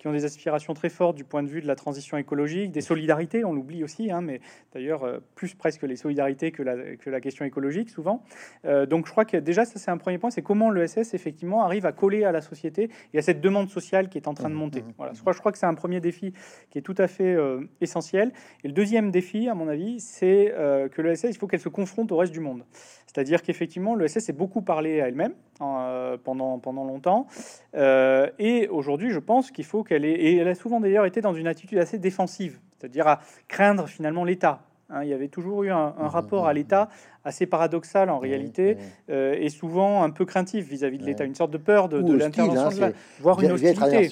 B: qui ont des aspirations très fortes du point de vue de la transition écologique, des solidarités, on l'oublie aussi, hein, mais d'ailleurs euh, plus presque les solidarités que la, que la question écologique souvent. Euh, donc je crois que déjà ça c'est un premier point, c'est comment l'ESS effectivement arrive à coller à la société et à cette demande sociale qui est en train de mmh, monter. Mmh, voilà, je crois, je crois que c'est un premier défi qui est tout à fait euh, essentiel. Et le deuxième défi, à mon avis, c'est que l'ESS, il faut qu'elle se confronte au reste du monde. C'est-à-dire qu'effectivement, l'ESS est beaucoup parlé à elle-même hein, pendant, pendant longtemps. et aujourd'hui, je pense qu'il faut qu'elle et elle a souvent d'ailleurs été dans une attitude assez défensive, c'est-à-dire à craindre finalement l'État. Hein. il y avait toujours eu un, un mmh, rapport à mmh, l'État assez paradoxal en réalité, euh, et souvent un peu craintif vis-à-vis de l'État, une sorte de peur de, de l'intervention, hein,
A: voire une hostilité.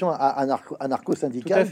A: anarcho-syndicale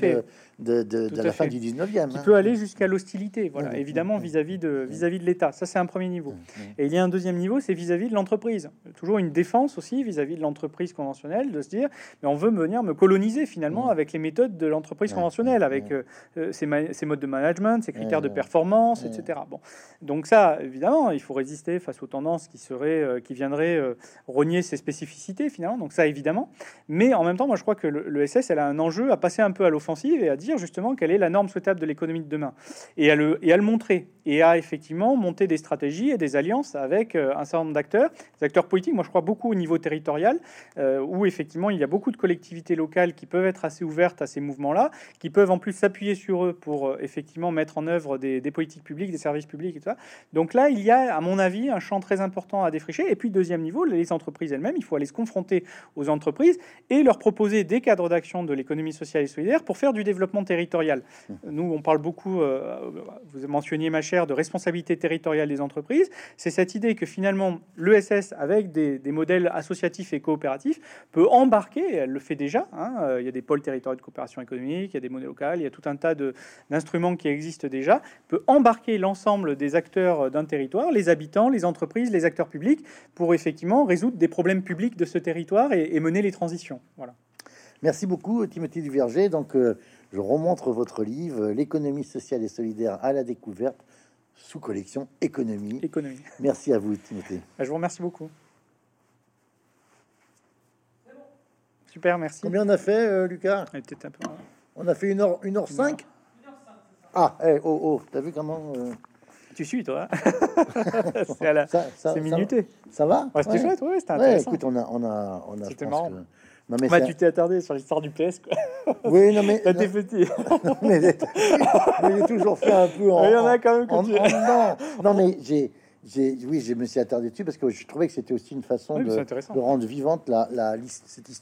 A: de, de, de, la fin du 19e.
B: Qui hein. peut aller jusqu'à l'hostilité, voilà, évidemment vis-à-vis de, vis-à-vis de l'État. Ça, c'est un premier niveau. Et il y a un deuxième niveau, c'est vis-à-vis de l'entreprise. Toujours une défense aussi vis-à-vis de l'entreprise conventionnelle, de se dire, mais on veut venir me coloniser finalement avec les méthodes de l'entreprise conventionnelle, avec euh, euh, ses, modes de management, ses critères de performance, etc. Bon, donc ça, évidemment, il faut faut résister face aux tendances qui seraient, euh, qui viendraient euh, rogner ses spécificités finalement. Donc ça évidemment. Mais en même temps, moi je crois que le, SS, elle a un enjeu à passer un peu à l'offensive et à dire justement quelle est la norme souhaitable de l'économie de demain et à le et à le montrer et à effectivement monter des stratégies et des alliances avec euh, un certain nombre d'acteurs, des acteurs politiques. Moi je crois beaucoup au niveau territorial où effectivement il y a beaucoup de collectivités locales qui peuvent être assez ouvertes à ces mouvements-là, qui peuvent en plus s'appuyer sur eux pour effectivement mettre en œuvre des, des politiques publiques, des services publics et tout ça. Donc là, il y a, à mon avis, un champ très important à défricher. Et puis, deuxième niveau, les entreprises elles-mêmes, il faut aller se confronter aux entreprises et leur proposer des cadres d'action de l'économie sociale et solidaire pour faire du développement territorial. Nous, on parle beaucoup, euh, vous mentionniez, ma chère, de responsabilité territoriale des entreprises. C'est cette idée que finalement, l'ESS, avec des, modèles associatifs et coopératifs, peut embarquer, elle le fait déjà, hein, euh, il y a des pôles territoriaux de coopération économique, il y a des monnaies locales, il y a tout un tas d'instruments qui existent déjà, peut embarquer l'ensemble des acteurs d'un territoire, les habitants, les entreprises, les acteurs publics, pour effectivement résoudre des problèmes publics de ce territoire et, mener les transitions. Voilà.
A: Merci beaucoup, Timothée Duverger. Donc, euh, je remontre votre livre, L'économie sociale et solidaire à la découverte, sous collection économie.
B: Économie.
A: Merci à vous, Timothée.
B: Bah, je vous remercie beaucoup. Super, merci.
A: Combien on a fait, euh, Lucas? On a fait une heure, une heure cinq? Ah, hey, oh, oh, t'as vu comment euh,
B: tu suis, toi. c'est minuté.
A: Ça, va
B: C'était chouette, ouais, c'était intéressant.
A: écoute, on a, on a, on a.
B: C'était marrant. Non, mais bah, tu t'es attardé sur l'histoire du PS, quoi.
A: Oui, non, mais.
B: T'as été petit.
A: mais j'ai toujours fait un peu
B: en. Il y en a quand même.
A: non, non, mais j'ai. Oui, je me suis attardé dessus parce que je trouvais que c'était aussi une façon de, de, rendre vivante la, la, cette histoire.